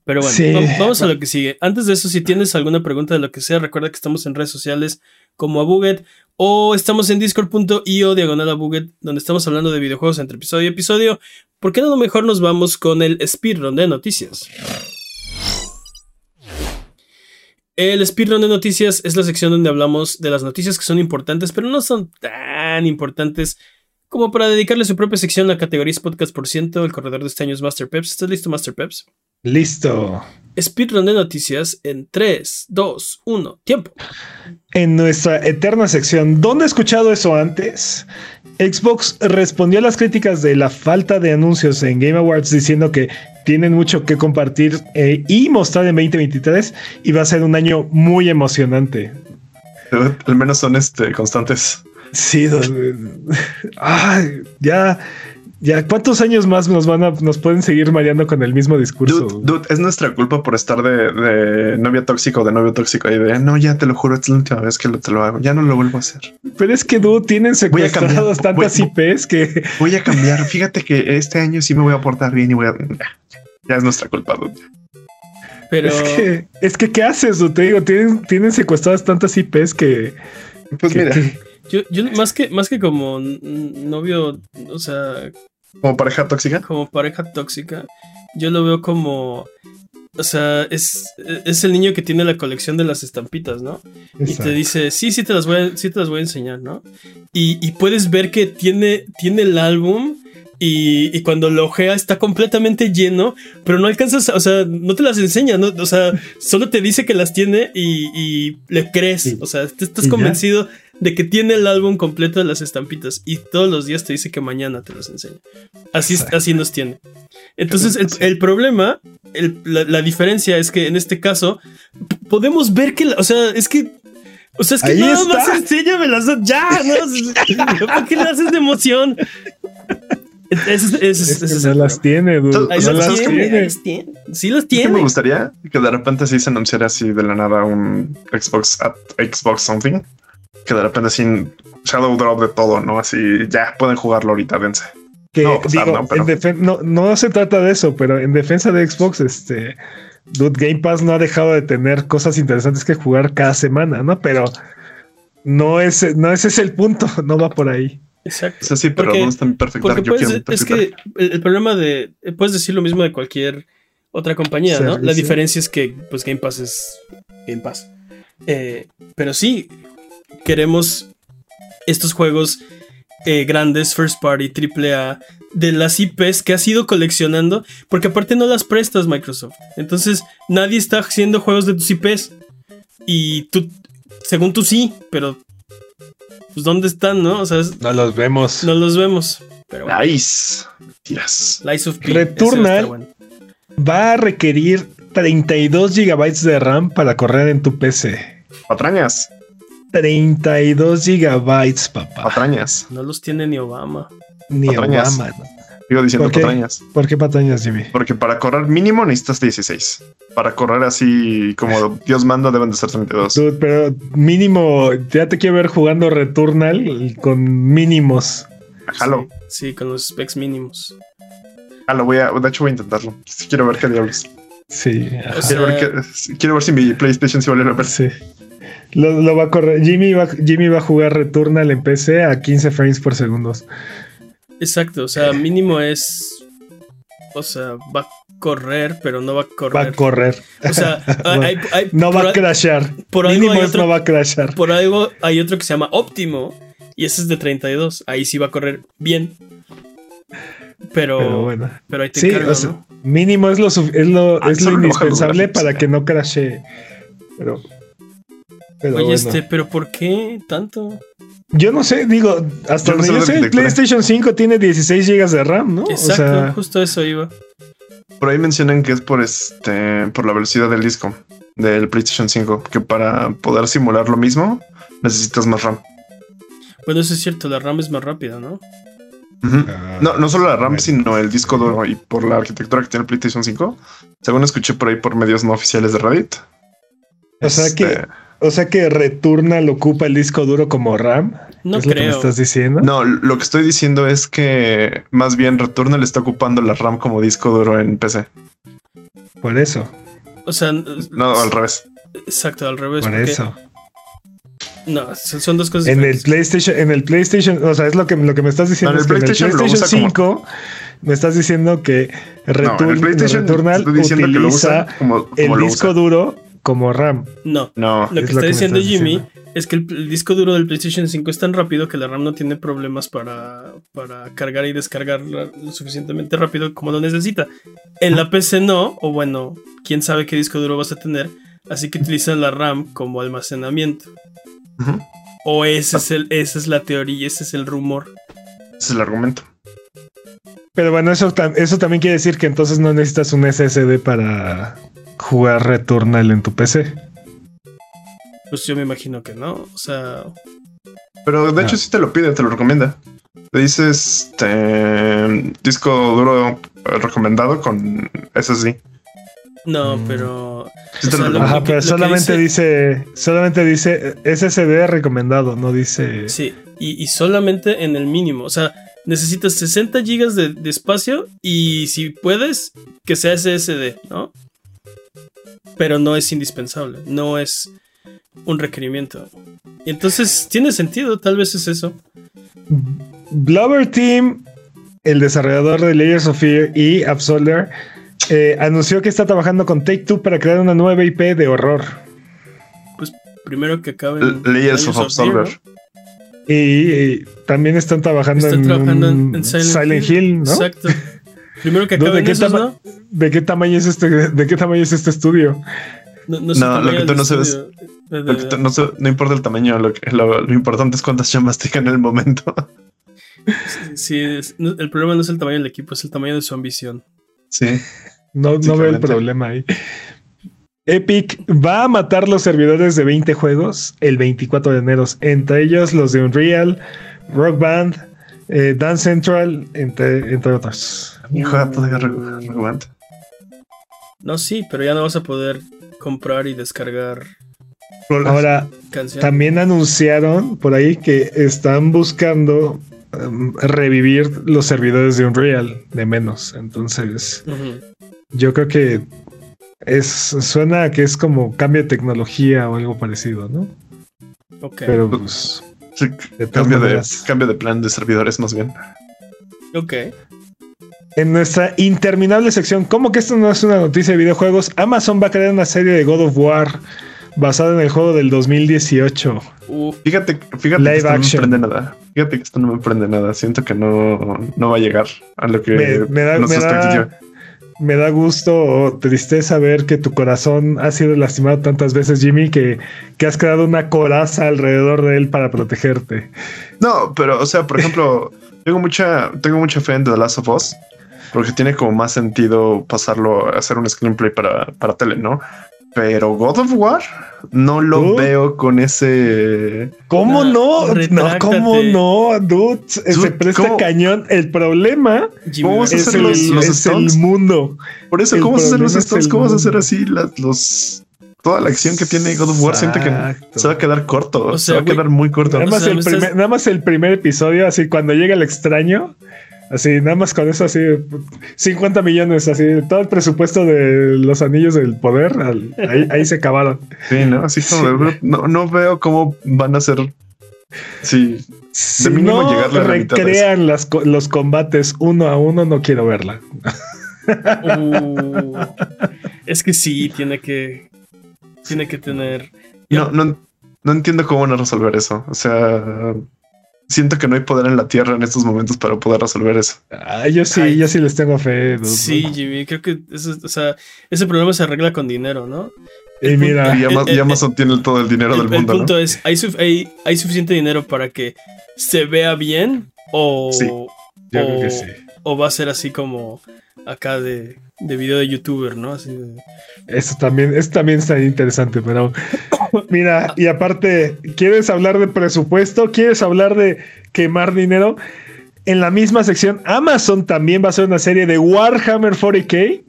Pero bueno, Sí. vamos a lo que sigue. Antes de eso, si tienes alguna pregunta de lo que sea, recuerda que estamos en redes sociales como Abuget o estamos en discord.io diagonal a Buget, donde estamos hablando de videojuegos entre episodio y episodio. ¿Por qué no mejor nos vamos con el speedrun de noticias? El speedrun de noticias es la sección donde hablamos de las noticias que son importantes, pero no son tan importantes como para dedicarle su propia sección a categorías podcast por ciento. El corredor de este año es Master Peps. ¿Estás listo, Master Peps? Listo. Speedrun de noticias en 3, 2, 1, tiempo. En nuestra eterna sección, ¿dónde he escuchado eso antes? Xbox respondió a las críticas de la falta de anuncios en Game Awards diciendo que tienen mucho que compartir eh, y mostrar en 2023 y va a ser un año muy emocionante. Al menos son este, constantes. Sí. [LAUGHS] Ay, ya. Ya, ¿cuántos años más nos van a, nos pueden seguir mareando con el mismo discurso? Dude, dude, es nuestra culpa por estar de, de novia tóxico o de novio tóxico y de no, ya te lo juro, es la última vez que lo, te lo hago. Ya no lo vuelvo a hacer. Pero es que dude, tienen secuestrados tantas Voy- IPs que Voy a cambiar. Fíjate que este año sí me voy a portar bien y voy a. Ya es nuestra culpa, dude. Pero es que es que ¿qué haces? dude? Te digo, tienen, tienen secuestradas tantas IPs que, Pues que- mira, que- yo, yo más que más que como novio, o sea, como pareja tóxica. como pareja tóxica, yo lo veo como o sea, es, es el niño que tiene la colección de las estampitas, ¿no? Y te dice, sí, sí te las voy a, sí te las voy a enseñar, ¿no? Y, y puedes ver que tiene, tiene el álbum y, y cuando lo ojea está completamente lleno, pero no alcanzas, o sea, no te las enseña, ¿no? O sea, solo te dice que las tiene y, y le crees, Sí. o sea, te estás ya. De que tiene el álbum completo de las estampitas y todos los días te dice que mañana te las enseña. Así, así nos tiene. Entonces, el, el problema, el- la, la diferencia es que en este caso podemos ver que, la- o sea, es que, o sea, es que Ahí nada está. más enséñame las ya, [LAUGHS] ¿no? ¿Por qué le haces de emoción? Es- es- Es es no las tiene, dude. No las las tiene, tiene. ahí las tiene. Sí las Es que me gustaría que de repente sí se anunciara así de la nada un Xbox at Xbox something. Que de repente sin Shadow Drop de todo, ¿no? Así ya pueden jugarlo ahorita, dense. Que No digo, ¿no? Pero- en defen- no, no se trata de eso, pero en defensa de Xbox, este Dude Game Pass no ha dejado de tener cosas interesantes que jugar cada semana, ¿no? Pero no es, no ese es el punto, [LAUGHS] no va por ahí. Exacto. O sea, sí, pero Porque- ¿dónde está mi perfectar? Porque Yo puedes- es que el, el problema de. Puedes decir lo mismo de cualquier otra compañía, ¿no? La Servicio. diferencia es que, pues, Game Pass es Game Pass. Eh, pero sí, queremos estos juegos eh, grandes, first party, triple A, de las IPs que has ido coleccionando, porque aparte no las prestas Microsoft. Entonces, nadie está haciendo juegos de tus IPs. Y tú, según tú sí, pero. Pues, ¿dónde están, no? O sea, es- No los vemos. no los vemos. Pero bueno. Nice. Tiras. Lies of P. Returnal. va a estar bueno. Va a requerir 32 gigabytes de RAM para correr en tu PC. Patrañas. 32 gigabytes, papá. Patrañas. No los tiene ni Obama. Ni Patrañas. Obama. ¿no? Digo diciendo ¿Por qué? patrañas. ¿Por qué patañas, Jimmy? Porque para correr mínimo necesitas 16. Para correr así como [LAUGHS] Dios manda deben de ser 32. Dude, pero mínimo, ya te quiero ver jugando Returnal con mínimos. Jalo. Sí, sí, con los specs mínimos. Jalo, voy a, de hecho voy a intentarlo. Quiero ver qué diablos. Sí. sea, Quiero ver, quiero ver si mi PlayStation se vale la pena. Sí. Lo, lo va a correr. Jimmy va, Jimmy va a jugar Returnal en PC a 15 frames por segundo. Exacto, o sea, mínimo es. O sea, va a correr, pero no va a Va correr. a correr. O sea, [LAUGHS] hay, hay- No va a crashar. por algo Mínimo hay es otro- no va a crashar. Por algo hay otro que se llama óptimo. Y ese es de 32. Ahí sí va a correr bien. Pero. Pero bueno. pero ahí te Sí, encargo, o sea, ¿no? mínimo es lo, es lo, Ah, es lo indispensable para que no crashe. Pero. Pero Oye, bueno. este, pero ¿por qué tanto? Yo no sé, digo, hasta Yo donde yo sé, el. PlayStation 5 tiene 16 GB de RAM, ¿no? Exacto, O sea, justo eso iba. Por ahí mencionan que es por este por la velocidad del disco del PlayStation 5, que para poder simular lo mismo necesitas más RAM. Bueno, eso es cierto, la RAM es más rápida, ¿no? Ah, No, no solo la RAM, sino el disco duro y por la arquitectura que tiene el PlayStation 5. Según escuché por ahí por medios no oficiales de Reddit. O sea Este, que- O sea que Returnal ocupa el disco duro como RAM. No ¿Es lo que me estás diciendo? No, lo que estoy diciendo es que más bien Returnal está ocupando la RAM como disco duro en PC. Por eso, O sea, No, al revés. exacto, al revés. por porque- eso. No, son dos cosas En el diferentes. PlayStation, en el PlayStation, o sea, es lo que, lo que me estás diciendo. No, en es el que en el PlayStation lo PlayStation usa como- 5 me estás diciendo que No, Return- en el PlayStation Returnal que lo usa utiliza como, como el lo disco usa. duro como RAM. No, No, lo que Es está lo que me diciendo Jimmy diciendo. es que el, el disco duro del PlayStation 5 es tan rápido que la RAM no tiene problemas para, para cargar y descargar lo suficientemente rápido como lo necesita. En la PC no, o bueno, quién sabe qué disco duro vas a tener, así que utilizan la RAM como almacenamiento. O ese es el, esa es la teoría, ese es el rumor. ese es el argumento. Pero bueno, eso, eso también quiere decir que entonces no necesitas un SSD para jugar Returnal en tu PC. Pues yo me imagino que no. O sea, Pero de hecho Ah. sí te lo pide, te lo recomienda. Te dices este, disco duro recomendado con SSD. No, Mm. pero. Sí o te sea, lo lo- recomienda. Ajá, que- pero solamente dice, solamente dice SSD recomendado, no dice. Sí, y, y solamente en el mínimo. O sea, necesitas 60 gigas de, de espacio y si puedes, que sea SSD, ¿no? Pero no es indispensable, no es un requerimiento. Y entonces tiene sentido, tal vez es eso. Blubber Team, el desarrollador de Layers of Fear y Absolver, eh, anunció que está trabajando con Take Two para crear una nueva IP de horror. Pues primero que acaben. Layers of Fear, Absolver. ¿no? Y, y también están trabajando Están en, trabajando en, un en Silent, Hill. ¿no? Exacto. Primero que ¿De acaben qué esos, ¿no? ¿De qué tamaño es este? ¿De qué tamaño es este estudio? No, no, sé No, tamaño lo que tú no sabes-. De- Lo que No, sé- no importa el tamaño, lo, que- lo- lo importante es cuántas llamas tengan en el momento. [LAUGHS] Sí, es- no- el problema no es el tamaño del equipo, es el tamaño de su ambición. Sí. No, no veo el problema ahí. Epic va a matar los servidores de 20 juegos el 24 de enero, entre ellos los de Unreal, Rock Band, eh, Dance Central, entre, entre otros. Mi todavía re- Rock No, sí, pero ya no vas a poder comprar y descargar Ahora, canciones. también anunciaron por ahí que están buscando um, revivir los servidores de Unreal de menos. Entonces, yo creo que es suena a que es como cambio de tecnología o algo parecido, ¿no? Ok. Pero pues Sí, de cambio, de, cambio de plan de servidores más bien. Ok. En nuestra interminable sección, ¿cómo que esto no es una noticia de videojuegos? Amazon va a crear una serie de God of War basada en el juego del 2018. Uf, Fíjate, fíjate Live que esto action. no me prende nada. Fíjate que esto no me prende nada. Siento que no, no va a llegar a lo que Me, me da, nuestra me da- me da gusto o tristeza ver que tu corazón ha sido lastimado tantas veces, Jimmy, que, que has creado una coraza alrededor de él para protegerte. No, pero, o sea, por ejemplo, [LAUGHS] tengo mucha, tengo mucha fe en The Last of Us, porque tiene como más sentido pasarlo a hacer un screenplay para, para tele, ¿no? Pero God of War no lo veo con ese. ¿Cómo No, no? No, retráctate. ¿cómo no, dude? Se presta ¿cómo? cañón. El problema ¿Cómo vas a es, hacer el, los- los es el mundo. Por eso, El ¿cómo vas a hacer los stunts? ¿Cómo vas a hacer así las, los. Toda la acción que tiene God of War siente que se va a quedar corto. O se sea, va a quedar muy corto. Nada O más, sea, el me estás- primer, nada más el primer episodio, así cuando llega el extraño, así, nada más con eso, así, 50 millones, así, todo el presupuesto de los anillos del poder, al- ahí, ahí se acabaron. Sí, ¿no? Así como de- no, no veo cómo van a ser. Sí, Si mínimo no llegarle a la de recrean las los combates uno a uno, no quiero verla. Uh, es que sí, tiene que. Tiene que tener. No, no, no entiendo cómo van a resolver eso. O sea, siento que no hay poder en la Tierra en estos momentos para poder resolver eso. Ah, yo sí, Ay. yo sí les tengo fe. dude. Sí, Jimmy, creo que eso, o sea, ese problema se arregla con dinero, ¿no? Y mira, Y Ama- y Amazon tiene todo el dinero El, del el mundo. ¿no? punto es, ¿hay, suf- hay, hay suficiente dinero para que se vea bien? O, Sí, yo creo que o- sí. o va a ser así como acá de, de video de youtuber, ¿no? Así de- Eso también, eso también está interesante, pero mira, y aparte, ¿quieres hablar de presupuesto? ¿Quieres hablar de quemar dinero? En la misma sección, Amazon también va a hacer una serie de Warhammer 40k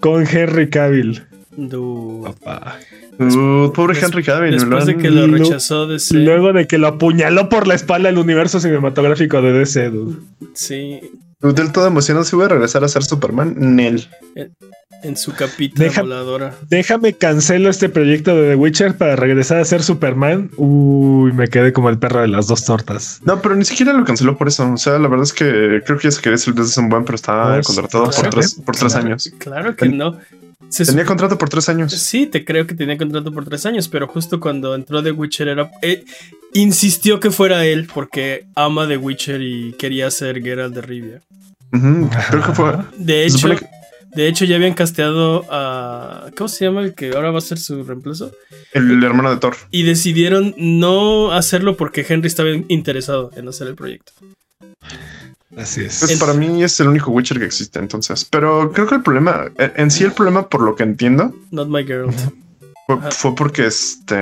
con Henry Cavill. du- Papá. Uh, pobre Des- Henry Cavill. Después de que lo rechazó ser, Luego de que lo apuñaló por la espalda el universo cinematográfico de DC, dude. sí, Del todo emocionado, si voy a regresar a ser Superman, Nel. En su capita Deja- voladora. Déjame cancelo este proyecto de The Witcher para regresar a ser Superman. Uy, me quedé como el perro de las dos tortas. No, pero ni siquiera lo canceló por eso. O sea, la verdad es que creo que ya se quería salir desde un buen, pero estaba Pues, contratado por tres, por tres Claro, años. Claro que no. Se Tenía contrato por tres años. Sí, te creo que tenía contrato por tres años, pero justo cuando entró The Witcher era. eh, insistió que fuera él porque ama The Witcher y quería ser Geralt de Rivia. Creo que fue. De hecho, que- de hecho ya habían casteado a. ¿Cómo se llama el que ahora va a ser su reemplazo? El hermano de Thor. Y decidieron no hacerlo porque Henry estaba interesado en hacer el proyecto. Así es. Pues El- para mí es el único Witcher que existe, entonces. Pero creo que el problema, en sí el problema, por lo que entiendo, Not my girl. Fue, porque este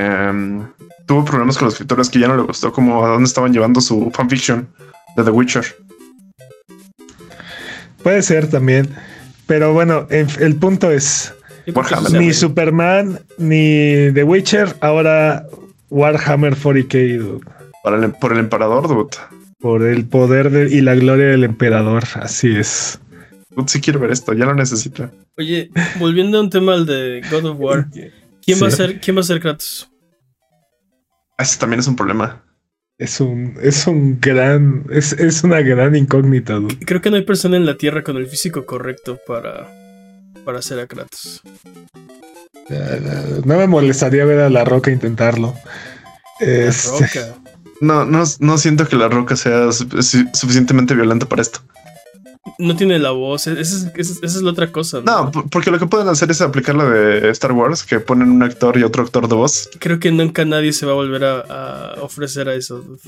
tuvo problemas con los escritores que ya no le gustó como a dónde estaban llevando su fanfiction de The Witcher. Puede ser también. Pero bueno, en- el punto es Warhammer. ni. Superman ni The Witcher, ahora Warhammer 40k, dude, el- por el emperador, dude. por el poder de- y la gloria del emperador. Así es. Dude, sí quiero ver esto, ya lo necesito. Oye, volviendo a un tema al de God of War, [LAUGHS] ¿quién va a ser, quién va a ser Kratos? Ese también es un problema. Es un, es un gran, es, es una gran incógnita, dude. Creo que no hay persona en la Tierra con el físico correcto para, para hacer a Kratos. No me molestaría ver a la roca intentarlo. La Este, roca. No, no, no siento que la roca sea su- su- suficientemente violenta para esto. No tiene la voz, esa es, esa es- la otra cosa. ¿no? No, porque lo que pueden hacer es aplicar la de Star Wars, que ponen un actor y otro actor de voz. Creo que nunca nadie se va a volver a, a ofrecer a eso. dude.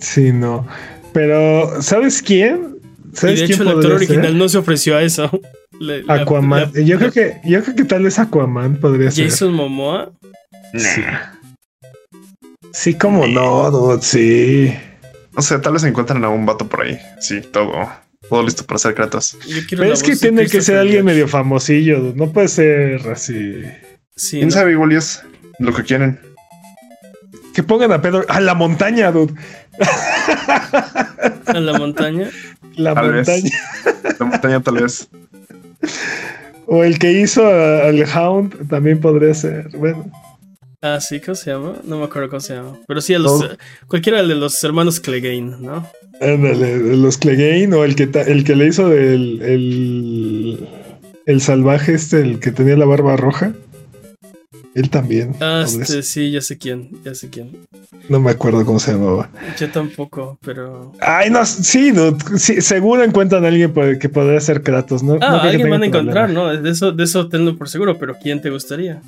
sí, no. Pero, ¿sabes quién? Y ¿Sabes de quién hecho el actor original ser? no se ofreció a eso. [LAUGHS] Le- la- Aquaman. la- yo creo que, yo creo que tal vez Aquaman podría ser. Jason Momoa. Sí. Sí, como no, dude, sí. O sea, tal vez encuentran a un vato por ahí. Sí, todo, todo listo para hacer Kratos. Pero es que tiene que ser alguien medio famosillo. No puede ser así. Sí, ¿Quién ¿no? sabe? Igual y es lo que quieren. Que pongan a Pedro a la montaña, dude. A la montaña. La Tal vez. montaña. La montaña tal vez. O el que hizo al Hound también podría ser. Bueno, Ah, sí, ¿cómo se llama? No me acuerdo cómo se llama. Pero sí, a los, cualquiera de los hermanos Clegane, ¿no? ándale, los Clegane o el que, ta- el que le hizo del el, el salvaje este, el que tenía la barba roja. Él también. Ah, este, sí, ya sé quién, ya sé quién. No me acuerdo cómo se llamaba. Yo tampoco, pero... Ay, no, sí, no, sí, seguro encuentran a alguien por- que podría ser Kratos, ¿no? no Ah, creo que alguien van a encontrar, problema. ¿no? De eso, de eso tenlo por seguro, pero ¿quién te gustaría?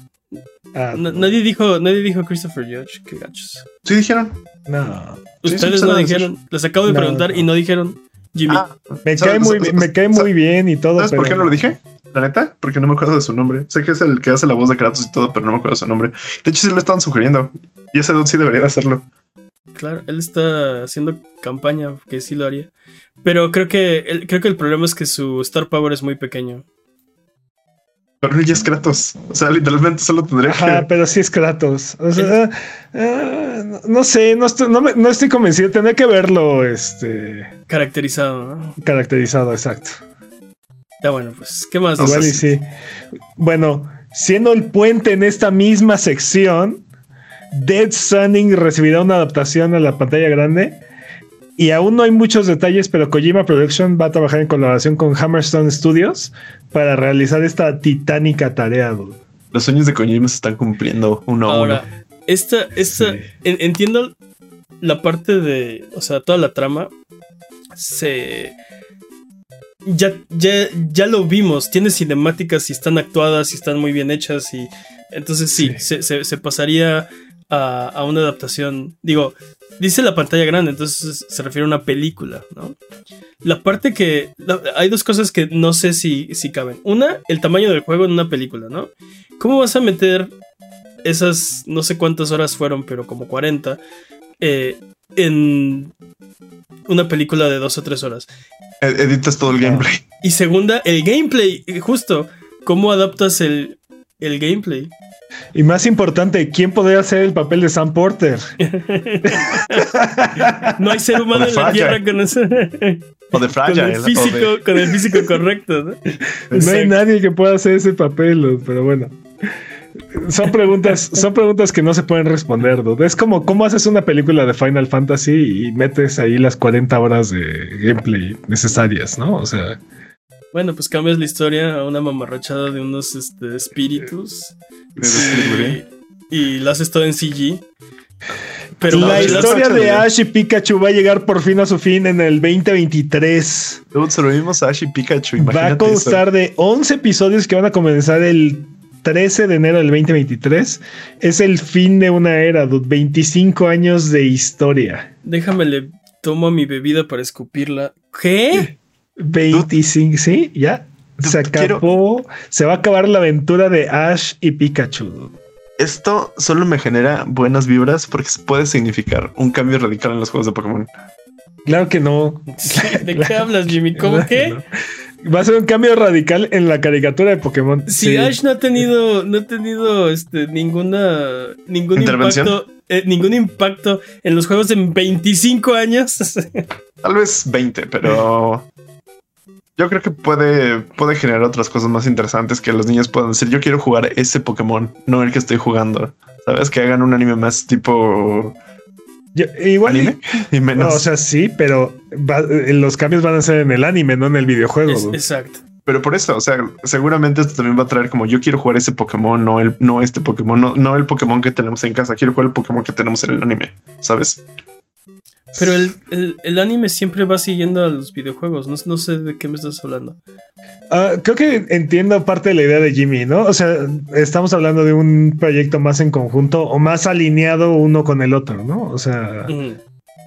Ah, Na- no. nadie dijo, nadie dijo Christopher Judge, qué gachos. Sí, dijeron. no. Sí, Ustedes no dijeron, les acabo de No, preguntar no. y no dijeron Jimmy. Ah, Me ¿Sabes- cae muy, me cae muy bien y todo, ¿Sabes por qué pero- no lo dije? La neta, porque no me acuerdo de su nombre. Sé que es el que hace la voz de Kratos y todo, pero no me acuerdo de su nombre. De hecho, sí lo estaban sugiriendo. Y ese dude sí debería de hacerlo. Claro, él está haciendo campaña, que sí lo haría. Pero creo que, el, creo que el problema es que su Star Power es muy pequeño. Pero ya es Kratos. O sea, literalmente solo tendría Ajá, que. pero sí es Kratos. O sea, no- no sé, no estoy, no, me- no estoy convencido. Tendría que verlo este, Caracterizado, ¿no? caracterizado, exacto. Ya bueno, pues, ¿qué más? Igual y sí. Bueno, siendo el puente en esta misma sección, Dead Stranding recibirá una adaptación a la pantalla grande. Y aún no hay muchos detalles, pero Kojima Production va a trabajar en colaboración con Hammerstone Studios para realizar esta titánica tarea. dude. Los sueños de Kojima se están cumpliendo uno a uno. Ahora, esta, esta, Sí. en- entiendo la parte de, o sea, toda la trama se... Ya, ya, ya lo vimos, tiene cinemáticas y están actuadas y están muy bien hechas y entonces sí, Sí. Se, se- se pasaría a, a una adaptación, digo, dice la pantalla grande, entonces se refiere a una película, ¿no? La parte que... la- hay dos cosas que no sé si, si caben. Una, el tamaño del juego en una película, ¿no? ¿Cómo vas a meter esas no sé cuántas horas fueron, pero como 40, eh, en una película de dos o tres horas. Ed- Editas todo el gameplay. Y segunda, el gameplay, justo, ¿cómo adaptas el, el gameplay? Y más importante, ¿quién podría hacer el papel de Sam Porter? [LAUGHS] No hay ser humano en la. Tierra con, ese- O de con Fragile. el o físico, de- con el físico correcto. ¿no? No hay nadie que pueda hacer ese papel, pero bueno. Son preguntas, son preguntas que no se pueden responder, dude. Es como cómo haces una película de Final Fantasy y metes ahí las 40 horas de gameplay necesarias, ¿no? O sea, Bueno, pues cambias la historia a una mamarrachada de unos este, espíritus de- y, y lo haces todo en CG. Pero la historia de. Ash y Pikachu va a llegar por fin a su fin en el 2023. Dude, se lo vimos a Ash y Pikachu. Va a Imagínate eso. constar de 11 episodios que van a comenzar el 13 de enero del 2023. Es el fin de una era, dude. 25 años de historia. déjame le tomo mi bebida para escupirla. ¿Qué? 25, sí, ya. Se quiero- acabó. Se va a acabar la aventura de Ash y Pikachu. esto solo me genera buenas vibras porque puede significar un cambio radical en los juegos de Pokémon. Claro que no. ¿De qué hablas, Jimmy? ¿Cómo que? Va a ser un cambio radical en la caricatura de Pokémon. Si Sí. Ash no ha tenido, no ha tenido este, ninguna, ningún ¿Intervención? impacto, eh, ningún impacto en los juegos en 25 años. [LAUGHS] Tal vez 20, pero yo creo que puede, puede generar otras cosas más interesantes que los niños puedan decir. Yo quiero jugar ese Pokémon, no el que estoy jugando. Sabes que hagan un anime más tipo Yo- igual. anime y no, menos. o sea, sí, pero va- los cambios van a ser en el anime, no en el videojuego. Es- exacto. pero por eso, o sea, seguramente esto también va a traer como yo quiero jugar ese Pokémon, no el, no este Pokémon, no, no el Pokémon que tenemos en casa. Quiero jugar el Pokémon que tenemos en el anime, sabes? Pero el, el- el anime siempre va siguiendo a los videojuegos. No, no sé de qué me estás hablando. Ah, creo que entiendo parte de la idea de Jimmy, ¿no? O sea, estamos hablando de un proyecto más en conjunto o más alineado uno con el otro, ¿no? O sea.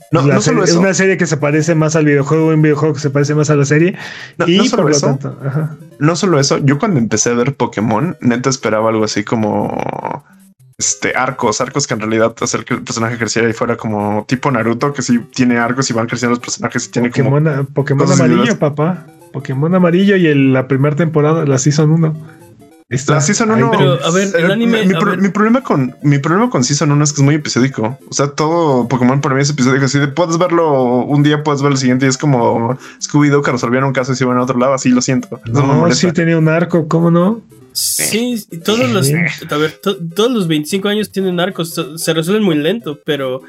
No, solo serie- es eso. una serie que se parece más al videojuego, un videojuego que se parece más a la serie. No, y no solo por lo eso. tanto, ajá. No solo eso, yo cuando empecé a ver Pokémon, neta esperaba algo así como este arcos, arcos que en realidad hacer que el personaje creciera y fuera como tipo Naruto, que sí tiene arcos y van creciendo los personajes y tiene como Pokémon, Pokémon cosas amarillo, papá. Pokémon amarillo y en la primera temporada, la Season 1. Está La Season ahí 1. Pero, a ver, el eh, anime- Mi, a pro- ver. mi problema con mi problema con Season 1 es que es muy episódico. O sea, todo Pokémon para mí es episódico. Así de puedes verlo un día, puedes verlo el siguiente. Y es como Scooby-Doo que resolvieron un caso y se iban a otro lado. Así lo siento. Eso No, sí tenía un arco, ¿cómo no? Sí, todos los, a ver, to- todos los 25 años tienen arcos. Se resuelven muy lento, pero,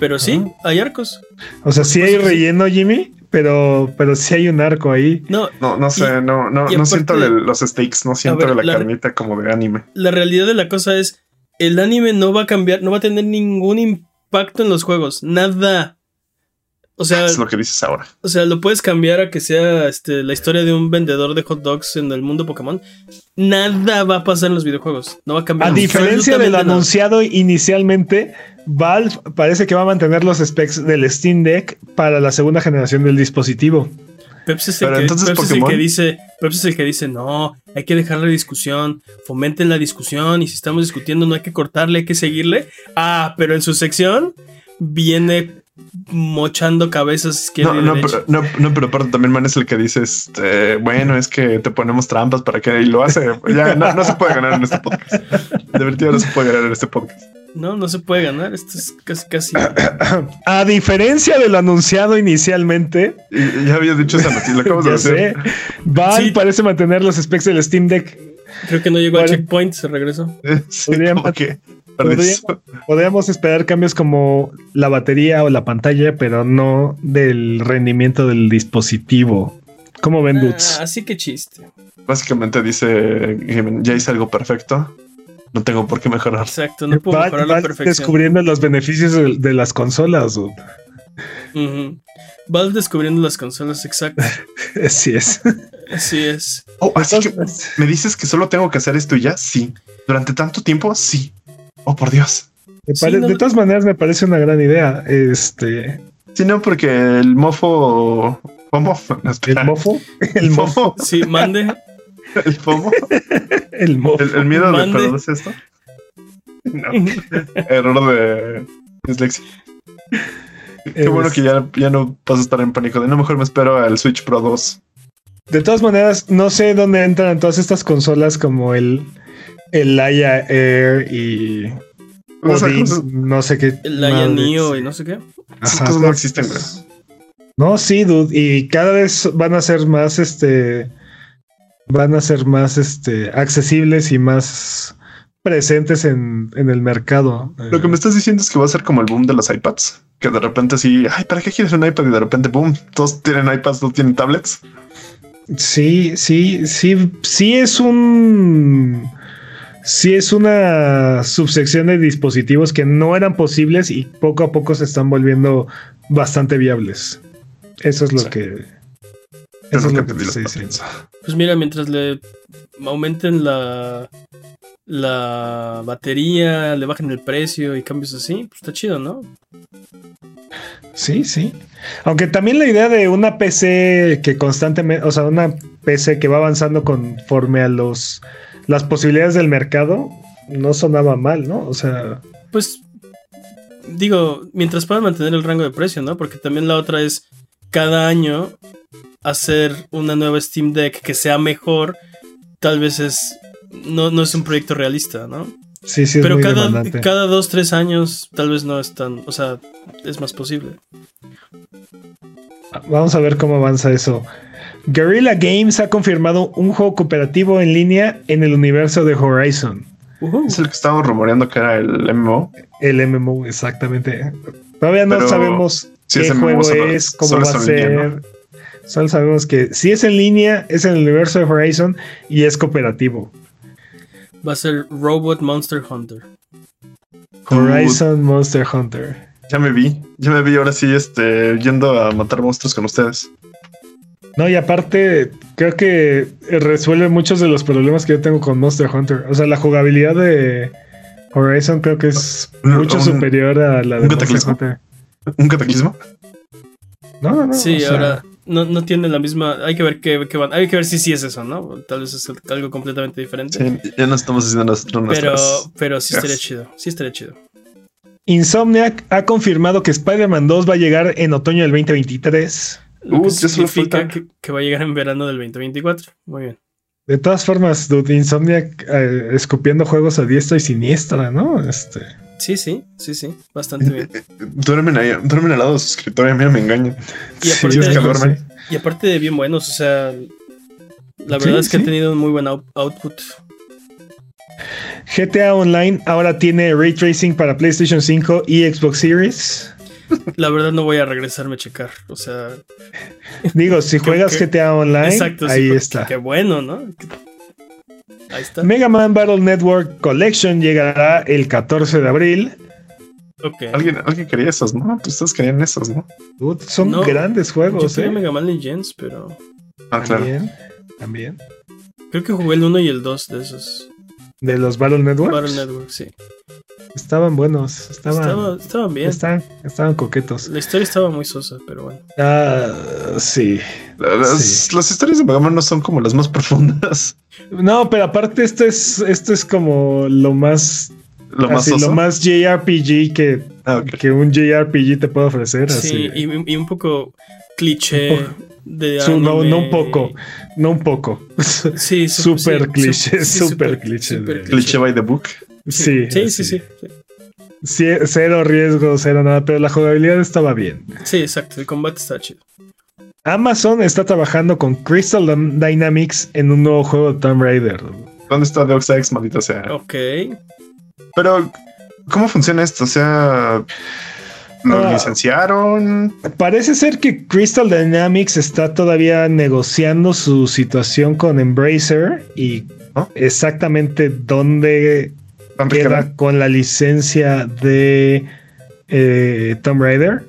pero sí, hay arcos. O sea, sí hay Pues sí. relleno, Jimmy, pero, pero sí hay un arco ahí. No, No, no sé, Y- no, no, y no aparte- siento el- los stakes, no siento ver, la, la- carnita como de anime. la realidad de la cosa es, el anime no va a cambiar, no va a tener ningún impacto en los juegos, nada. O sea, es lo que dices ahora. o sea, lo puedes cambiar a que sea este, la historia de un vendedor de hot dogs en el mundo Pokémon. Nada va a pasar en los videojuegos. No va a cambiar. A diferencia del absolutamente nada. anunciado inicialmente, Valve parece que va a mantener los specs del Steam Deck para la segunda generación del dispositivo. Pepsi es, el Pero que, entonces Pepsi es el que dice, Pepsi es el que dice, no, hay que dejar la discusión, fomenten la discusión y si estamos discutiendo no hay que cortarle, hay que seguirle. Ah, pero en su sección viene mochando cabezas izquierda No, y no, derecha. pero, no, no, pero aparte también Man es el que dice, este, bueno, es que te ponemos trampas para que y lo hace. [LAUGHS] Ya no, no se puede ganar en este podcast. De verdad no se puede ganar en este podcast. No, no se puede ganar. Esto es casi, casi. [COUGHS] A diferencia del anunciado inicialmente, Y- ya había dicho esa noticia, lo acabamos de [LAUGHS] hacer. sé, Sí. parece mantener los specs del Steam Deck. Creo que no llegó a Bueno. checkpoint, se regresó. [LAUGHS] Sí, que- podrían- Podríamos esperar cambios como la batería o la pantalla, pero no del rendimiento del dispositivo. ¿Cómo ven, dudes? Ah, así que chiste. Básicamente dice, ya hice algo perfecto. No tengo por qué mejorar. Exacto, no puedo mejorar la perfección. descubriendo los beneficios de, de las consolas. dude. Ujú. Valve descubriendo las consolas, exacto. [LAUGHS] Así es. Así es. Oh, así que Entonces, me dices que solo tengo que hacer esto y ya. Sí. Durante tanto tiempo, sí. Oh, por Dios. me Sí, pare- no- De todas maneras, me parece una gran idea. Este, Sí, no, porque el mofo. ¿Cómo? [LAUGHS] No, el mofo, el mofo. Sí, mande. [LAUGHS] El FOMO. el mofo. El, el miedo de Mande. perderse esto. No. Error de dislexia. Qué bueno que ya, ya no vas a estar en pánico. De no, mejor me espero al Switch Pro 2. De todas maneras, no sé dónde entran todas estas consolas como el, el Laia Air y O sea, Odin, cosas- no sé qué. El Laia. Neo y no sé qué. esas Ajá, cosas no no- existen, güey. No, sí, dude. Y cada vez van a ser más, este, van a ser más, este, accesibles y más presentes en, en el mercado. Lo que me estás diciendo es que va a ser como el boom de los iPads. Que de repente sí, ay, ¿para qué quieres un iPad? Y de repente, boom, todos tienen iPads, todos tienen tablets. Sí, sí, sí, sí es un. Sí es una subsección de dispositivos que no eran posibles y poco a poco se están volviendo bastante viables. Eso es lo Sí. que. Eso es lo que te diciendo. patents. Pues mira, mientras le aumenten la, la batería, le bajen el precio y cambios así, pues está chido, ¿no? Sí, sí. Aunque también la idea de una PC que constantemente, o sea, una PC que va avanzando conforme a los las posibilidades del mercado, no sonaba mal, ¿no? O sea. Pues digo, mientras puedan mantener el rango de precio, ¿no? Porque también la otra es cada año hacer una nueva Steam Deck que sea mejor, tal vez es no, no es un proyecto realista, ¿no? Sí, sí, es Pero muy cada, demandante. cada dos, tres años tal vez no es tan, o sea, es más posible. Vamos a ver cómo avanza eso. Guerrilla Games ha confirmado un juego cooperativo en línea en el universo de Horizon. Es el que estábamos rumoreando que era el MMO. El MMO, exactamente. Todavía no Pero sabemos si qué MMO, juego es, cómo va a línea, ser. ¿no? Solo sabemos que si es en línea, es en el universo de Horizon y es cooperativo. Va a ser Robot Monster Hunter. Horizon Monster Hunter. Ya me vi, ya me vi ahora sí, este, yendo a matar monstruos con ustedes. No, y aparte, creo que resuelve muchos de los problemas que yo tengo con Monster Hunter. O sea, la jugabilidad de Horizon creo que es mucho un- superior a la de un Monster cataclismo. Hunter. ¿Un cataclismo? No, no, no. Sí, o sea, ahora no, no tiene la misma. Hay que ver qué, qué van. Hay que ver si sí es eso, ¿no? Tal vez es algo completamente diferente. Sí, ya no estamos haciendo nosotros pero, pero sí estaría Yes. chido. Sí estaría chido. Insomniac ha confirmado que Spider-Man 2 va a llegar en otoño del 2023. Lo Uh, que significa falta. que, que va a llegar en verano del 2024. Muy bien. De todas formas, dude, Insomniac eh, escupiendo juegos a diestra y siniestra, ¿no? Este. Sí, sí, sí, sí. Bastante bien. [LAUGHS] Duermen ahí, duermen al lado de su escritorio, mira, me engañan. Y Sí, aparte, duermen. y aparte de bien buenos, o sea. La Sí, verdad es que sí. ha tenido un muy buen out- output. GTA Online ahora tiene ray tracing para PlayStation 5 y Xbox Series. La verdad no voy a regresarme a checar. O sea, Digo, si [LAUGHS] juegas que- GTA Online, exacto. ahí está. Qué bueno, ¿no? Ahí está. Mega Man Battle Network Collection llegará el 14 de abril. Ok. Alguien, alguien quería esos, ¿no? Ustedes querían esos, ¿no? Dude, son No, grandes Yo juegos, quería ¿eh? Mega Man Legends, pero Ah, claro. También, también. creo que jugué el 1 y el 2 de esos. De los Battle Networks. Battle Network, sí. Estaban buenos. Estaban, Estaba, estaban bien. estaban, estaban coquetos. La historia estaba muy sosa, pero bueno. Ah, sí. Las, Sí. las historias de Mega Man no son como las más [LAUGHS] profundas. No, pero aparte esto es, esto es como lo más, Lo más así, lo más JRPG que, Ah, que un JRPG te puede ofrecer. Sí, así. y, y un poco cliché Un poco. de Su- no, no un poco, no un poco. Sí, su- [LAUGHS] Súper sí, cliché, sí, súper cliché Cliché by the book. Sí, Sí, sí, sí. Sí, Sí, cero riesgo, cero nada, pero la jugabilidad estaba bien. Sí, exacto. El combate está chido. Amazon está trabajando con Crystal Dyn- Dynamics en un nuevo juego de Tomb Raider. ¿Dónde está Deus Ex, maldita sea? Ok. Pero, ¿cómo funciona esto? O sea, ¿lo Ah. licenciaron? Parece ser que Crystal Dynamics está todavía negociando su situación con Embracer y ¿No? exactamente dónde ¿Tan queda con la licencia de eh, Tomb Raider.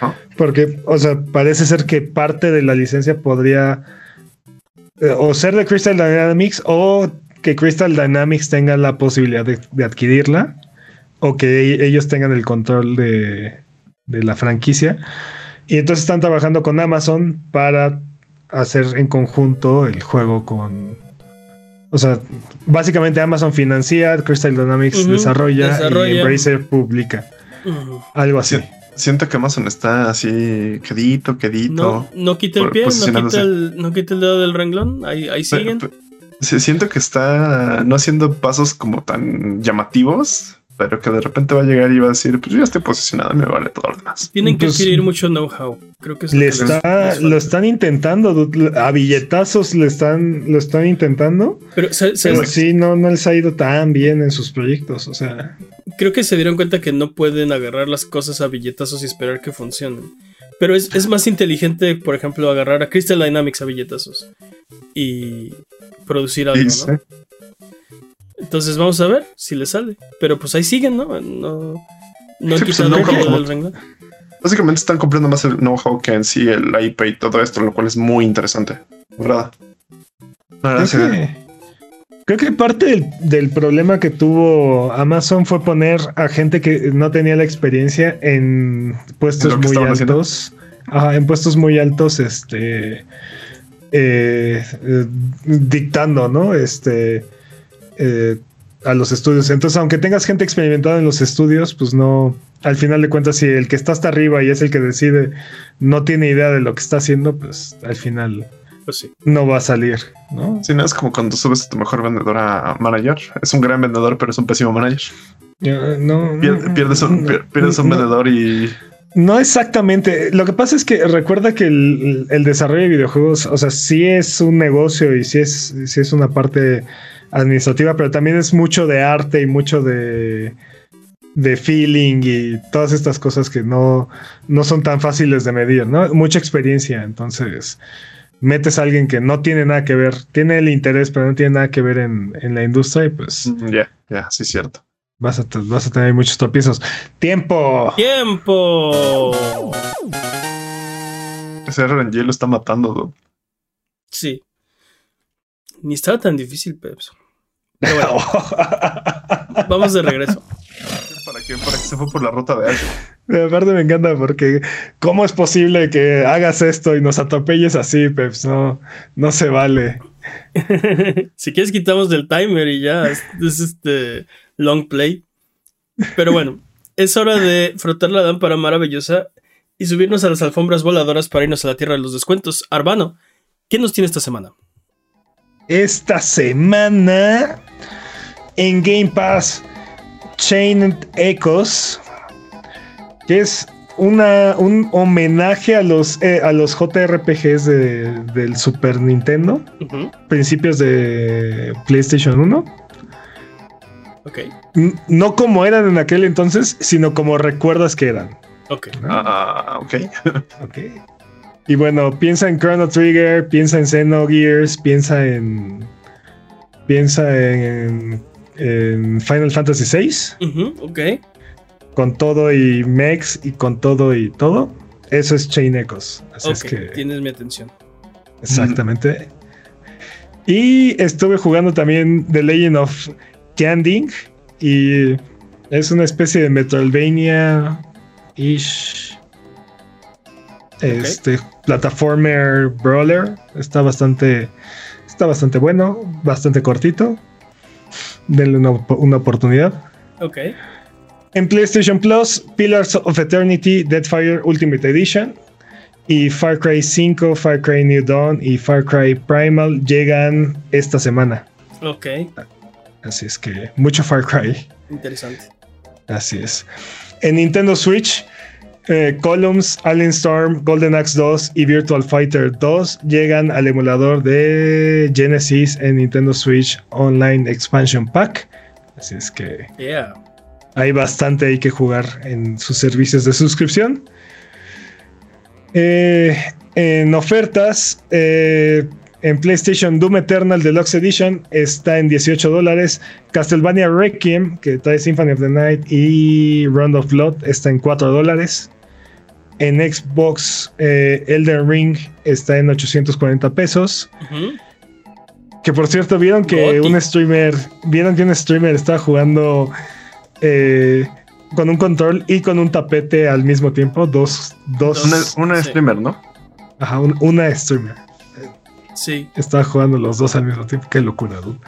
Ah. Porque, o sea, parece ser que parte de la licencia podría eh, o ser de Crystal Dynamics o que Crystal Dynamics tenga la posibilidad de, de adquirirla o que e- ellos tengan el control de, de la franquicia. Y entonces están trabajando con Amazon para hacer en conjunto el juego con... O sea, básicamente Amazon financia, Crystal Dynamics desarrolla, desarrolla. y Embracer publica. Algo así. Sí. Siento que Amazon está así, quedito, quedito. No, no quita el pie, no quita el, no quita el dedo del renglón. Ahí, ahí siguen. siento que está no haciendo pasos como tan llamativos, pero que de repente va a llegar y va a decir, pues yo ya estoy posicionado y me vale todo lo demás. Tienen que Pues, adquirir mucho know-how. Creo que es lo Le que está, les lo están intentando, a billetazos le están, lo están intentando, Pero, ¿sabes? pero sí no, no les ha ido tan bien en sus proyectos. O sea, creo que se dieron cuenta que no pueden agarrar las cosas a billetazos y esperar que funcionen. Pero es, es más inteligente, por ejemplo, agarrar a Crystal Dynamics a billetazos y producir algo, ¿no? Entonces vamos a ver si le sale. Pero pues ahí siguen, ¿no? No, no Sí, pues, el renglón. Básicamente están comprando más el know-how que en sí el IP y todo esto, lo cual es muy interesante. ¿Verdad? Creo que, creo que parte del, del problema que tuvo Amazon fue poner a gente que no tenía la experiencia en puestos muy altos. Ajá, en puestos muy altos, este. eh, eh, dictando, ¿no? Este. Eh, a los estudios. Entonces, aunque tengas gente experimentada en los estudios, pues no, al final de cuentas, si el que está hasta arriba y es el que decide, no tiene idea de lo que está haciendo, pues al final Pues sí. no va a salir, ¿no? Si no es como cuando subes a tu mejor vendedor a manager. Es un gran vendedor, pero es un pésimo manager. No, Pier- Pierdes un, pier- pierdes un no, vendedor y No exactamente. Lo que pasa es que recuerda que el, el desarrollo de videojuegos, o sea, sí es un negocio y sí es, sí es una parte administrativa, pero también es mucho de arte y mucho de, de feeling y todas estas cosas que no, no son tan fáciles de medir, ¿no? Mucha experiencia. Entonces, metes a alguien que no tiene nada que ver, tiene el interés, pero no tiene nada que ver en, en la industria y pues mm, ya, ya, sí es cierto. vas a, vas a tener muchos tropiezos. ¡Tiempo! ¡Tiempo! Ese RNG lo está matando. dude. Sí. Ni estaba tan difícil, Peps. Pero bueno, [LAUGHS] vamos de regreso. ¿Para qué? ¿Para qué se fue por la ruta de Ash? De aparte me encanta porque ¿cómo es posible que hagas esto y nos atropelles así, Peps? No, no se vale. [LAUGHS] si quieres quitamos del timer y ya es, es este long play. Pero bueno, es hora de frotar la lámpara maravillosa y subirnos a las alfombras voladoras para irnos a la tierra de los descuentos. Arbano, ¿qué nos tiene esta semana? Esta semana en Game Pass Chained Echoes, que es una, un homenaje a los, eh, a los JRPGs de- del Super Nintendo, principios de PlayStation 1. Ok, N- No como eran en aquel entonces, sino como recuerdas que eran. ok. ¿no? Ah, ok. Ok. Y bueno, piensa en Chrono Trigger, piensa en Xenogears, piensa en. Piensa en, en Final Fantasy VI, ok. con todo y Mex y con todo y todo. Eso es Chain Echoes. Así es Ok, que. tienes mi atención. Exactamente. Y estuve jugando también The Legend of Canding. Y es una especie de Metroidvania-ish. Este plataformer brawler. Está bastante. Está bastante bueno. Bastante cortito. Denle una, una oportunidad. Ok, En PlayStation Plus, Pillars of Eternity, Deadfire Ultimate Edition y Far Cry 5, Far Cry New Dawn y Far Cry Primal llegan esta semana. ok. Así es que mucho Far Cry. Interesante. Así es. En Nintendo Switch, eh, Columns, Alien Storm, Golden Axe 2 y Virtual Fighter 2 llegan al emulador de Genesis en Nintendo Switch Online Expansion Pack. Así es que Yeah. hay bastante hay que jugar en sus servicios de suscripción. Eh, en ofertas, eh, en PlayStation Doom Eternal Deluxe Edition está en 18 dólares. Castlevania Requiem, que trae Symphony of the Night y Round of Blood, está en 4 dólares. En Xbox, eh, Elden Ring está en 840 pesos. Que por cierto, vieron que Goti. un streamer, vieron que un streamer estaba jugando eh, con un control y con un tapete al mismo tiempo. Dos, dos, Dos. Una, una Sí. streamer, ¿no? ajá, un- una streamer. Sí. Estaba jugando los dos al mismo tiempo. Qué locura, dude.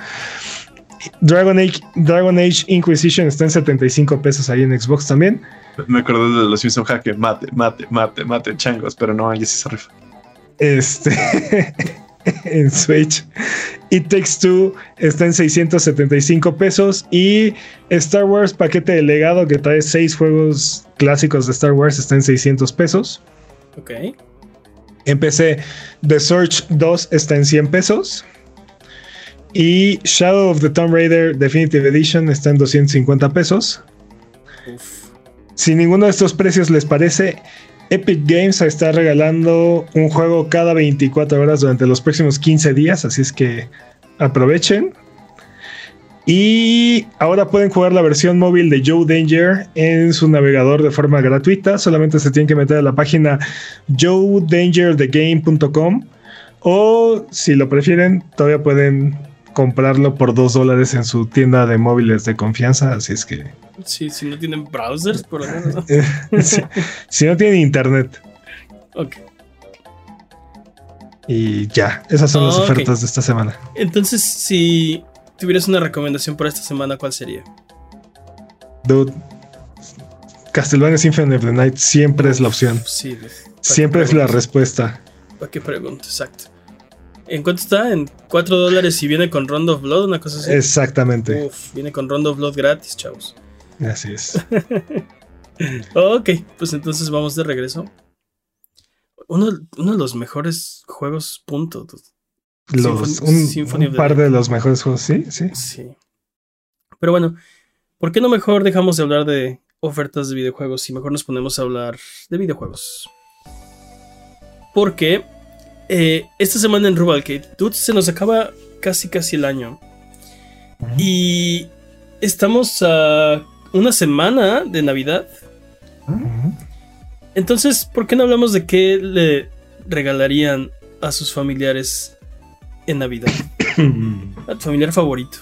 Dragon Age, Dragon Age Inquisition está en 75 pesos ahí en Xbox también. Me acordé de los Simpson Hack, mate, mate, mate, mate, changos, pero no, ella sí se rifa. Este [LAUGHS] en Switch. It Takes Two está en 675 pesos. Y Star Wars Paquete de Legado, que trae seis juegos clásicos de Star Wars, está en 600 pesos. Ok. En PC, The Search 2 está en 100 pesos. Y Shadow of the Tomb Raider Definitive Edition está en 250 pesos. Uf. Si ninguno de estos precios les parece, Epic Games está regalando un juego cada 24 horas durante los próximos 15 días, así es que aprovechen. Y ahora pueden jugar la versión móvil de Joe Danger en su navegador de forma gratuita. Solamente se tienen que meter a la página joedangerthegame.com o si lo prefieren, todavía pueden comprarlo por 2 dólares en su tienda de móviles de confianza. Así es que Sí, si no tienen browsers, por lo menos. si, [LAUGHS] si no tienen internet. Ok. Y ya, esas son las ofertas de esta semana. Entonces, si tuvieras una recomendación para esta semana, ¿cuál sería? Dude, Castlevania Symphony of the Night siempre es la opción. Sí, Siempre es la respuesta. ¿Para qué pregunto? Exacto. ¿En cuánto está? En 4 dólares y viene con Rondo of Blood, una cosa así. Exactamente. Uf, viene con Rondo of Blood gratis, chavos. Así es. [LAUGHS] Ok, pues entonces vamos de regreso. Uno, uno de los mejores juegos, punto. Los, Symphony- un, par de los mejores juegos, sí, sí. Sí. Pero bueno, ¿por qué no mejor dejamos de hablar de ofertas de videojuegos y mejor nos ponemos a hablar de videojuegos? Porque eh, esta semana en Rubalcade, dude, se nos acaba casi casi el año. Y estamos a una semana de Navidad. Entonces, ¿por qué no hablamos de qué le regalarían a sus familiares en Navidad? [COUGHS] A tu familiar favorito.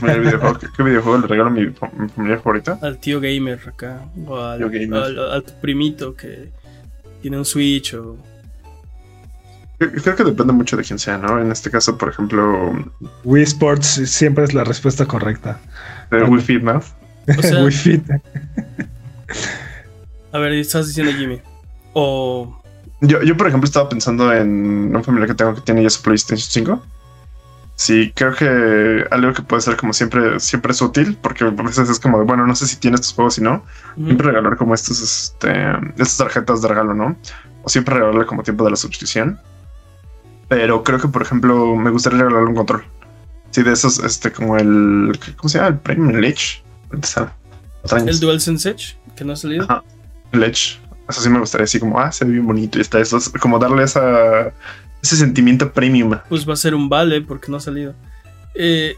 ¿Qué, qué videojuego le regalo a mi, mi familia favorita? al tío gamer acá, o al, gamer. al- a tu primito que tiene un Switch o... Creo creo que depende mucho de quién sea, ¿no? En este caso, por ejemplo, Wii Sports siempre es la respuesta correcta. de Wii Fit, ¿no? O sea, [LAUGHS] Wii Fit. a ver, estás diciendo Jimmy. O... Yo, yo, por ejemplo, estaba pensando en un familiar que tengo que tiene ya su PlayStation 5. Sí, creo que algo que puede ser como siempre, siempre es útil, porque a veces es como de, bueno, no sé si tienes estos juegos y no. Siempre regalar como estos, este, estas tarjetas de regalo, ¿no? O siempre regalarle como tiempo de la suscripción. Pero creo que, por ejemplo, me gustaría regalarle un control. Sí, de esos, este, como el, ¿cómo se llama? El Premium el Edge. Ahorita sale. Patrañas. El DualSense Edge, que no ha salido. Ajá. El Edge. Eso sí me gustaría así como, ah, se ve bien bonito y está eso. Es como darle esa, ese sentimiento premium, Pues va a ser un vale porque no ha salido. Eh,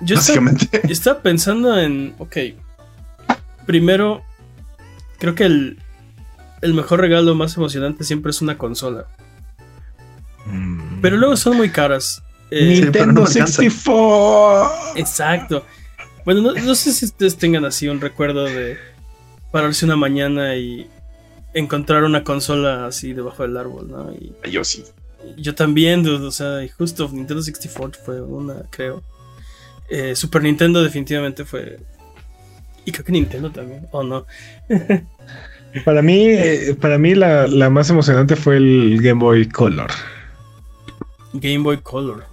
yo estaba, básicamente. [LAUGHS] estaba pensando en... Ok. Primero, creo que el, el mejor regalo más emocionante siempre es una consola. Pero luego son muy caras. Eh, Sí, pero no Nintendo me alcanza. 64. Exacto. Bueno, no, no sé si ustedes tengan así un recuerdo de pararse una mañana y encontrar una consola así debajo del árbol, ¿no? Y Yo sí. yo también, dude, o sea, y justo Nintendo 64 fue una, creo. Eh, Super Nintendo definitivamente fue... Y creo que Nintendo también, o no. [LAUGHS] Para mí, eh, para mí la, la más emocionante fue el Game Boy Color. Game Boy Color.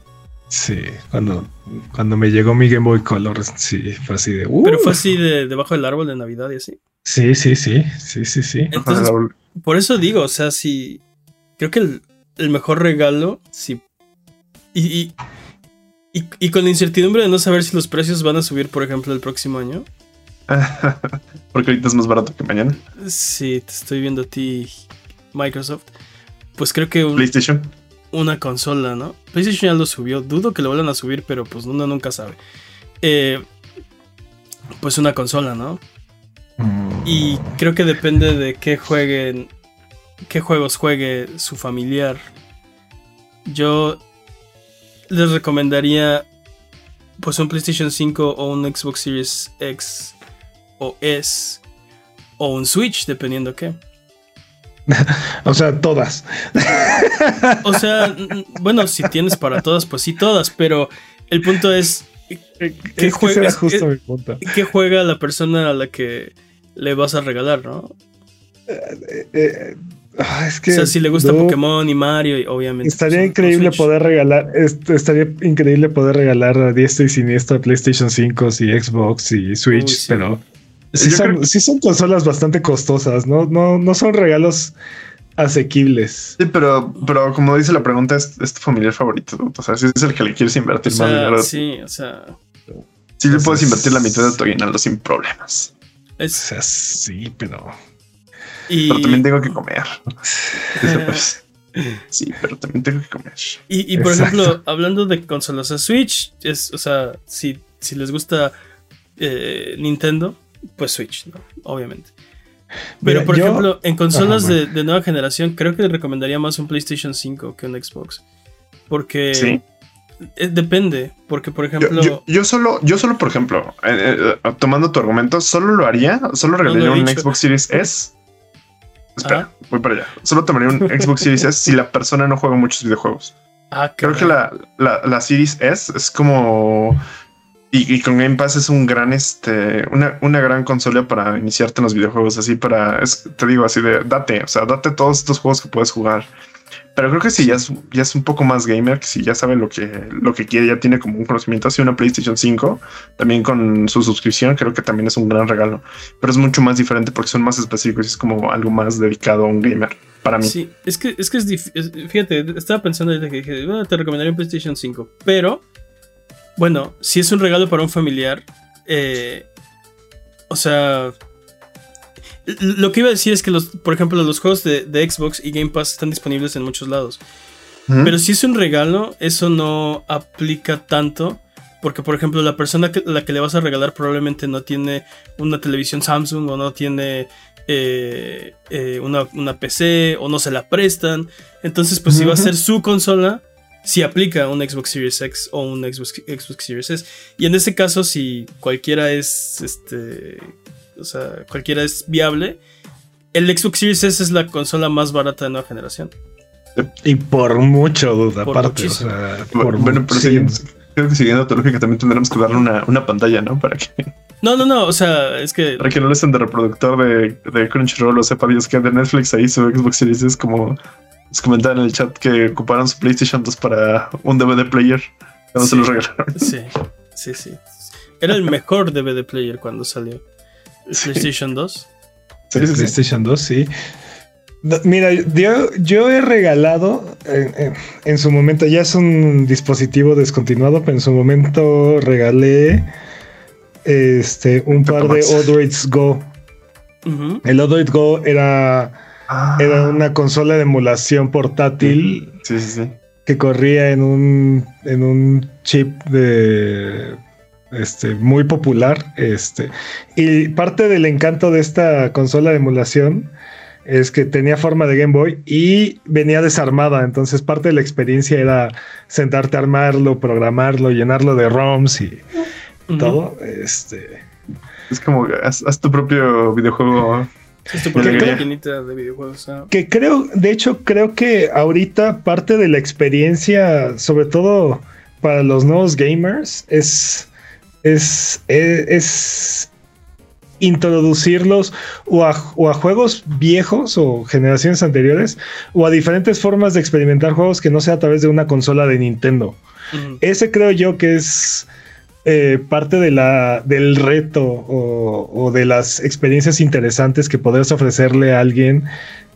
Sí, cuando, cuando me llegó mi Game Boy Color, sí, fue así de. uh. Pero fue así de debajo del árbol de Navidad y así. Sí, sí, sí, sí, sí, sí. Entonces, por eso digo, o sea, si... Creo que el, el mejor regalo, si... Y, y, y, y con la incertidumbre de no saber si los precios van a subir, por ejemplo, el próximo año. [LAUGHS] Porque ahorita es más barato que mañana. Si te estoy viendo a ti, Microsoft. Pues creo que un- PlayStation. una consola, ¿no? PlayStation ya lo subió. Dudo que lo vuelvan a subir, pero pues uno nunca sabe. Eh, pues una consola, ¿no? Y creo que depende de qué jueguen, qué juegos juegue su familiar. Yo les recomendaría pues un PlayStation 5 o un Xbox Series X o S o un Switch, dependiendo qué. [LAUGHS] O sea, todas. O sea, [LAUGHS] bueno, si tienes para todas, pues sí todas, pero el punto es Es ¿Qué que ese era juegas? justo mi punto. qué juega la persona a la que le vas a regalar, ¿no? Eh, eh, ah, es que, o sea, si le gusta no, Pokémon y Mario, y obviamente. Estaría pues, un increíble poder regalar, est- estaría increíble poder regalar a diestra y siniestra PlayStation 5 y Xbox y Switch, Uy, sí. pero sí son, creo- sí son consolas bastante costosas, ¿no? No, no son regalos asequibles. Sí, pero, pero como dice la pregunta, es, es tu familiar favorito. dude. O sea, si es el que le quieres O invertir más sea, dinero, sí, o sea. sí le puedes invertir la mitad de tu aguinaldo sin problemas. O Es, sea, sí, pero y, Pero también tengo que comer. [LAUGHS] Pues, sí, pero también tengo que comer. y, y, por Exacto. ejemplo, hablando de consolas, o sea, Switch es, o sea, si, si les gusta eh, Nintendo, pues Switch, ¿no? Obviamente. Pero, Mira, por yo- ejemplo, en consolas Ajá, de, de nueva generación, creo que recomendaría más un PlayStation 5 que un Xbox. Porque Sí. Eh, depende. Porque, por ejemplo, yo- yo solo, yo solo, por ejemplo, eh, eh, tomando tu argumento, solo lo haría, solo regalaría un dicho. Xbox Series S. Espera, Ajá. voy para allá. Solo tomaría un [LAUGHS] Xbox Series S si la persona no juega muchos videojuegos. Ah, Creo que la, la, la Series S es como. Y, y con Game Pass es un gran, este, una, una gran consola para iniciarte en los videojuegos, así para, es- te digo así de, date, o sea, date todos estos juegos que puedes jugar. Pero creo que si ya es, ya es un poco más gamer, que si ya sabe lo que, lo que quiere, ya tiene como un conocimiento, así una PlayStation 5, también con su suscripción, creo que también es un gran regalo. Pero es mucho más diferente porque son más específicos y es como algo más dedicado a un gamer, para mí. Sí, es que es que es difícil. Fíjate, estaba pensando ahorita que dije, bueno, te recomendaría un PlayStation 5. Pero, bueno, si es un regalo para un familiar, eh, o sea. Lo que iba a decir es que, los, por ejemplo, los juegos de, de Xbox y Game Pass están disponibles en muchos lados. Pero si es un regalo, eso no aplica tanto. Porque, por ejemplo, la persona que, la que le vas a regalar probablemente no tiene una televisión Samsung o no tiene eh, eh, una, una PC o no se la prestan. Entonces, pues si va a ser su consola, si aplica un Xbox Series X o un Xbox, Xbox Series S. Y en este caso, si cualquiera es, este, o sea, cualquiera es viable, el Xbox Series S es la consola más barata de nueva generación. Y por mucho, duda, Por aparte. o muchísimo. sea, Bueno, por bueno, pero siguiendo, creo que siguiendo tu lógica también tendremos que darle una, una pantalla, ¿no? Para que, No, no, no, o sea, es que... para que no le estén de reproductor de, de Crunchyroll o sepa Dios que de Netflix ahí su Xbox Series es como les comentaban en el chat que ocuparon su PlayStation 2 para un DVD player cuando Sí. se los regalaron. Sí, sí, sí. Era el mejor DVD player cuando salió. PlayStation 2. Sí, sí. PlayStation 2, sí. Mira, yo, yo he regalado en, en- en su momento, ya es un dispositivo descontinuado, pero en su momento regalé este un par de. Odroids Go. El Odroid Go era, Ah, era una consola de emulación portátil Sí, sí, sí. que corría en un, en un chip de este muy popular. Este, y parte del encanto de esta consola de emulación es que tenía forma de Game Boy y venía desarmada. Entonces, parte de la experiencia era sentarte a armarlo, programarlo, llenarlo de ROMs y todo. Este. Es como haz, haz tu propio videojuego. Es tu propia maquinita de videojuegos. ah. Que creo, de hecho, creo que ahorita parte de la experiencia, sobre todo para los nuevos gamers, es, es, es, es introducirlos o a, o a juegos viejos o generaciones anteriores o a diferentes formas de experimentar juegos que no sea a través de una consola de Nintendo. Ese creo yo que es eh, parte de la, del reto o, o de las experiencias interesantes que podrías ofrecerle a alguien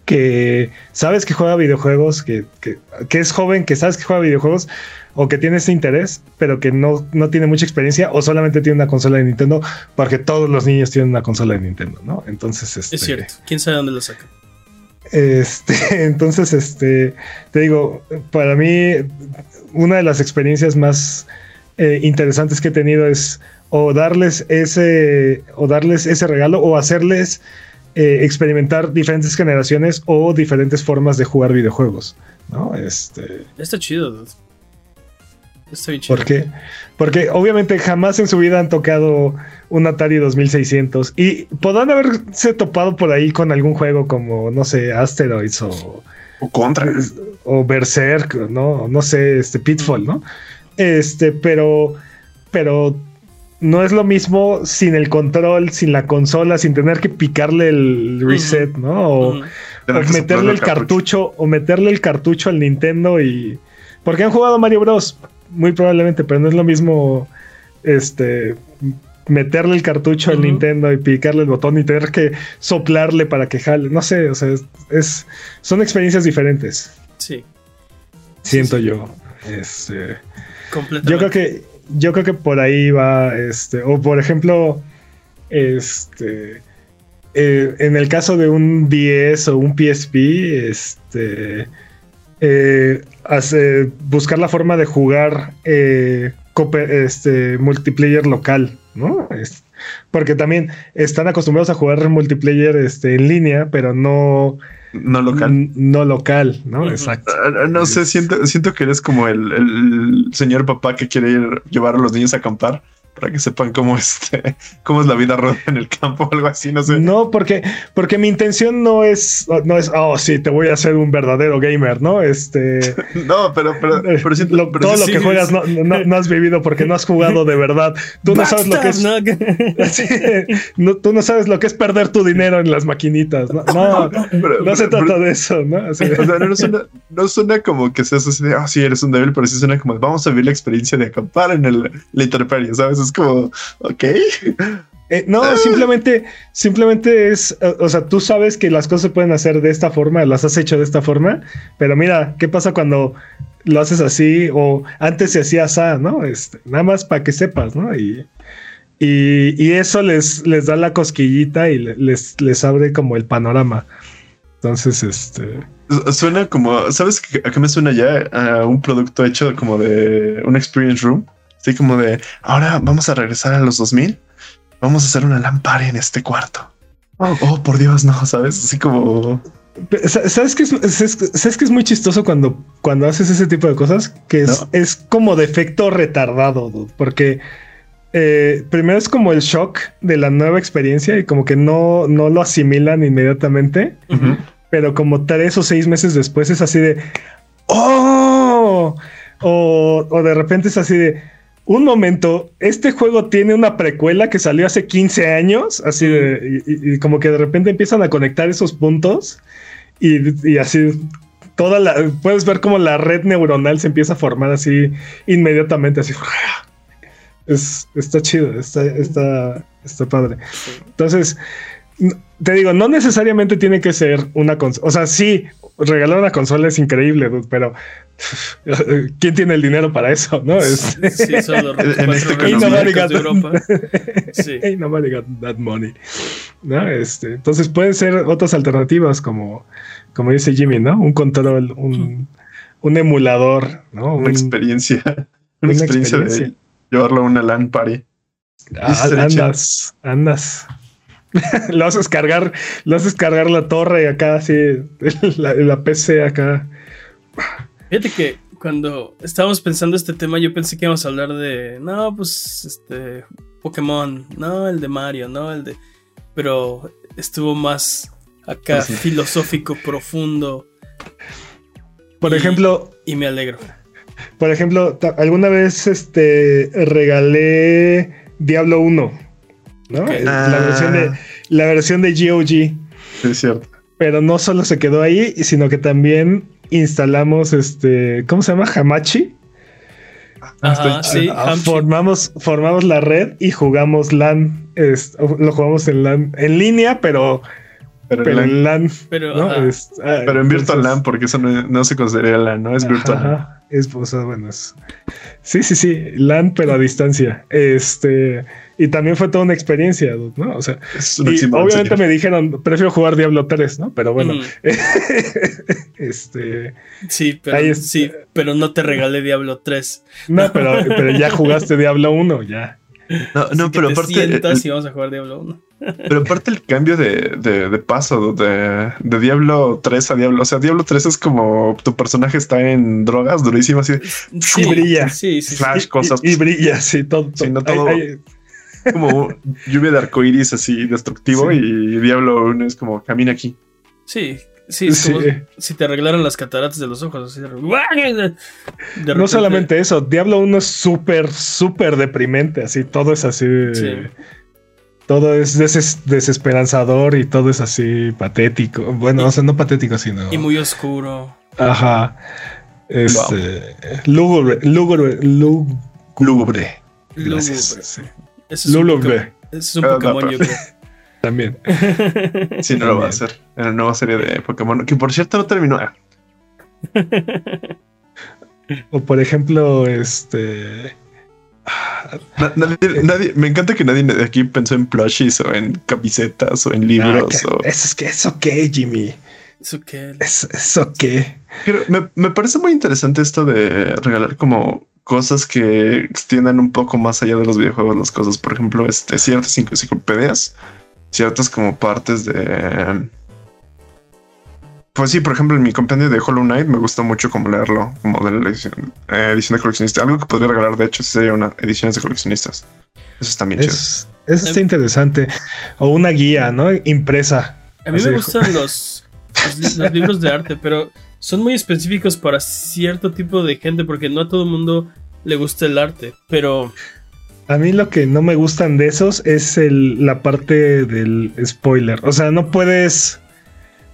que sabes que juega videojuegos, que, que- que es joven, que sabes que juega videojuegos o que tiene ese interés, pero que no, no tiene mucha experiencia o solamente tiene una consola de Nintendo, porque todos los niños tienen una consola de Nintendo, ¿no? Entonces, este, Es cierto. ¿Quién sabe dónde lo saca? este, [LAUGHS] entonces, este, te digo, para mí, una de las experiencias más eh, interesantes que he tenido es o darles ese, o darles ese regalo, o hacerles eh, experimentar diferentes generaciones o diferentes formas de jugar videojuegos, ¿no? Este, Está chido, dude. Está bien chido. ¿por qué? Porque obviamente jamás en su vida han tocado un Atari 2600 y podrán haberse topado por ahí con algún juego como, no sé, Asteroids o O contra. o Berserk, no, no sé, este Pitfall, ¿no? Este, pero, pero no es lo mismo sin el control, sin la consola, sin tener que picarle el reset, ¿no? O, meterle el cartucho, o meterle el cartucho al Nintendo y. Porque han jugado Mario Bros. Muy probablemente, pero no es lo mismo. Este. Meterle el cartucho al. Nintendo y picarle el botón y tener que soplarle para que jale. No sé, o sea, es, es- son experiencias diferentes. Sí, Siento sí. yo. Este, completamente. yo creo que. Yo creo que por ahí va. Este. O por ejemplo. Este. eh, en el caso de un 10 o un PSP, este. eh, hace- buscar la forma de jugar eh, este, multiplayer local, ¿no? Es- porque también están acostumbrados a jugar multiplayer este, en línea, pero no, No local. no local, ¿no? Exacto. Ah, No sé, siento, siento que eres como el, el señor papá que quiere ir llevar a los niños a acampar para que sepan cómo este, [LAUGHS] cómo es la vida ruda en el campo o algo así, no sé. No, porque, porque mi intención no es, no es, oh, sí, te voy a hacer un verdadero gamer, ¿no? Este. [LAUGHS] no, pero, pero, pero, sí, lo, todo lo que juegas no, no, has vivido porque no has jugado de verdad. Tú no sabes lo que es. [LAUGHS] No, tú no sabes lo que es perder tu dinero en las maquinitas. No, no, se trata de eso, ¿no? O sea, no, suena, no suena como que seas así de, oh, sí, eres un débil, pero sí suena como, vamos a vivir la experiencia de acampar en el, la intemperie, ¿sabes? Es como, ok. Eh, no, ah. simplemente, simplemente es, o sea, tú sabes que las cosas se pueden hacer de esta forma, las has hecho de esta forma, pero mira, ¿qué pasa cuando lo haces así o antes se hacía así, ¿no? Este, nada más para que sepas, ¿no? Y, y, eso les, les da la cosquillita y les, les abre como el panorama. Entonces, este... Suena como, ¿sabes a qué me suena ya? A un producto hecho como de un experience room Así como de, ahora vamos a regresar a los 2000. Vamos a hacer una lámpara en este cuarto. Oh, oh, por Dios, no, ¿sabes? Así como... ¿Sabes que es, ¿sabes que es muy chistoso cuando, cuando haces ese tipo de cosas? Que es, es como defecto retardado, porque eh, primero es como el shock de la nueva experiencia y como que no, no lo asimilan inmediatamente, pero como tres o seis meses después es así de, ¡oh! O, o de repente es así de, un momento, este juego tiene una precuela que salió hace 15 años, así de, y, como que de repente empiezan a conectar esos puntos y, así toda la, puedes ver como la red neuronal se empieza a formar así inmediatamente, así. Es, está chido, está, está, está padre. Entonces, te digo, no necesariamente tiene que ser una consola. O sea, sí, regalar una consola es increíble, pero [LAUGHS] ¿quién tiene el dinero para eso? No, es, sí, solo [LAUGHS] en este nobody, got sí. [LAUGHS] ain't nobody got that money. ¿no? Este, entonces pueden ser otras alternativas como, como dice Jimmy, ¿no? Un control, un, un emulador, ¿no? Una experiencia. Una, experiencia, de llevarlo a una LAN party. Ah, andas, andas. [LAUGHS] lo haces cargar, lo haces cargar la torre acá, así, [LAUGHS] la, PC acá. Fíjate que cuando estábamos pensando este tema, yo pensé que íbamos a hablar de, no, pues, este, Pokémon, no, el de Mario, no, el de... Pero estuvo más acá, filosófico, profundo. Por ejemplo... Y me alegro. Por ejemplo, alguna vez, este, regalé Diablo 1 ¿no? La, versión de, ah. la versión de GOG. Sí, es cierto. Pero no solo se quedó ahí, sino que también instalamos este, ¿cómo se llama? Hamachi. sí, ah, formamos, formamos la red y jugamos LAN. lo jugamos en LAN en línea, pero, pero, en LAN. Pero, ah, pero en Virtual LAN, porque eso no, se considera LAN, ¿no? Es Virtual Es, bueno, sí, sí, sí, LAN, pero a distancia. Este. Y también fue toda una experiencia, ¿no? O sea, obviamente me dijeron, prefiero jugar Diablo 3, ¿no? Pero bueno. Mm. [LAUGHS] este. Sí, pero, sí, pero no te regalé Diablo 3. No, pero, pero ya jugaste Diablo 1, ya. No, no pero te aparte. Sientas y vamos a jugar Diablo 1. Pero aparte el cambio de, de, paso de, de, Diablo 3 a Diablo, o sea, Diablo 3 es como tu personaje está en drogas durísimo así. y [LAUGHS] brilla. Sí, sí, Flash, cosas. Y, brilla, sí, todo. Sí, no todo como lluvia de arcoiris así destructivo y Diablo 1 es como camina aquí. Sí, sí, si te arreglaran las cataratas de los ojos. no solamente eso, Diablo 1 es súper, súper deprimente, así, todo es así. Todo es desesperanzador y todo es así patético. Bueno, o sea, no patético, sino. Y muy oscuro. Ajá. Este. Lúgubre. Lúgubre. Lúgubre. Gracias. Ese es Ese es un Pokémon, yo creo. [LAUGHS] También. [LAUGHS] Sí, no lo va a hacer. En la nueva serie de Pokémon, que por cierto no terminó. o por ejemplo, este. Nadie, me encanta que nadie de aquí pensó en plushies o en camisetas o en libros. Eso es que eso qué, Jimmy. Eso qué. Eso, qué. me, me, parece muy interesante esto de regalar como cosas que extiendan un poco más allá de los videojuegos las cosas. Por ejemplo, este, ciertas enciclopedias, ciertas como partes de... Pues sí, por ejemplo, en mi compendio de Hollow Knight me gusta mucho como leerlo, como de la edición, eh, edición de coleccionista. Algo que podría regalar, de hecho, sería una edición de coleccionistas. Eso está bien chido. Es- eso está interesante. O una guía, ¿no? Impresa. A mí Así me gustan los, los, li- los libros de arte, pero son muy específicos para cierto tipo de gente, porque no a todo el mundo le gusta el arte. Pero A mí lo que no me gustan de esos es el, la parte del spoiler. O sea, no puedes.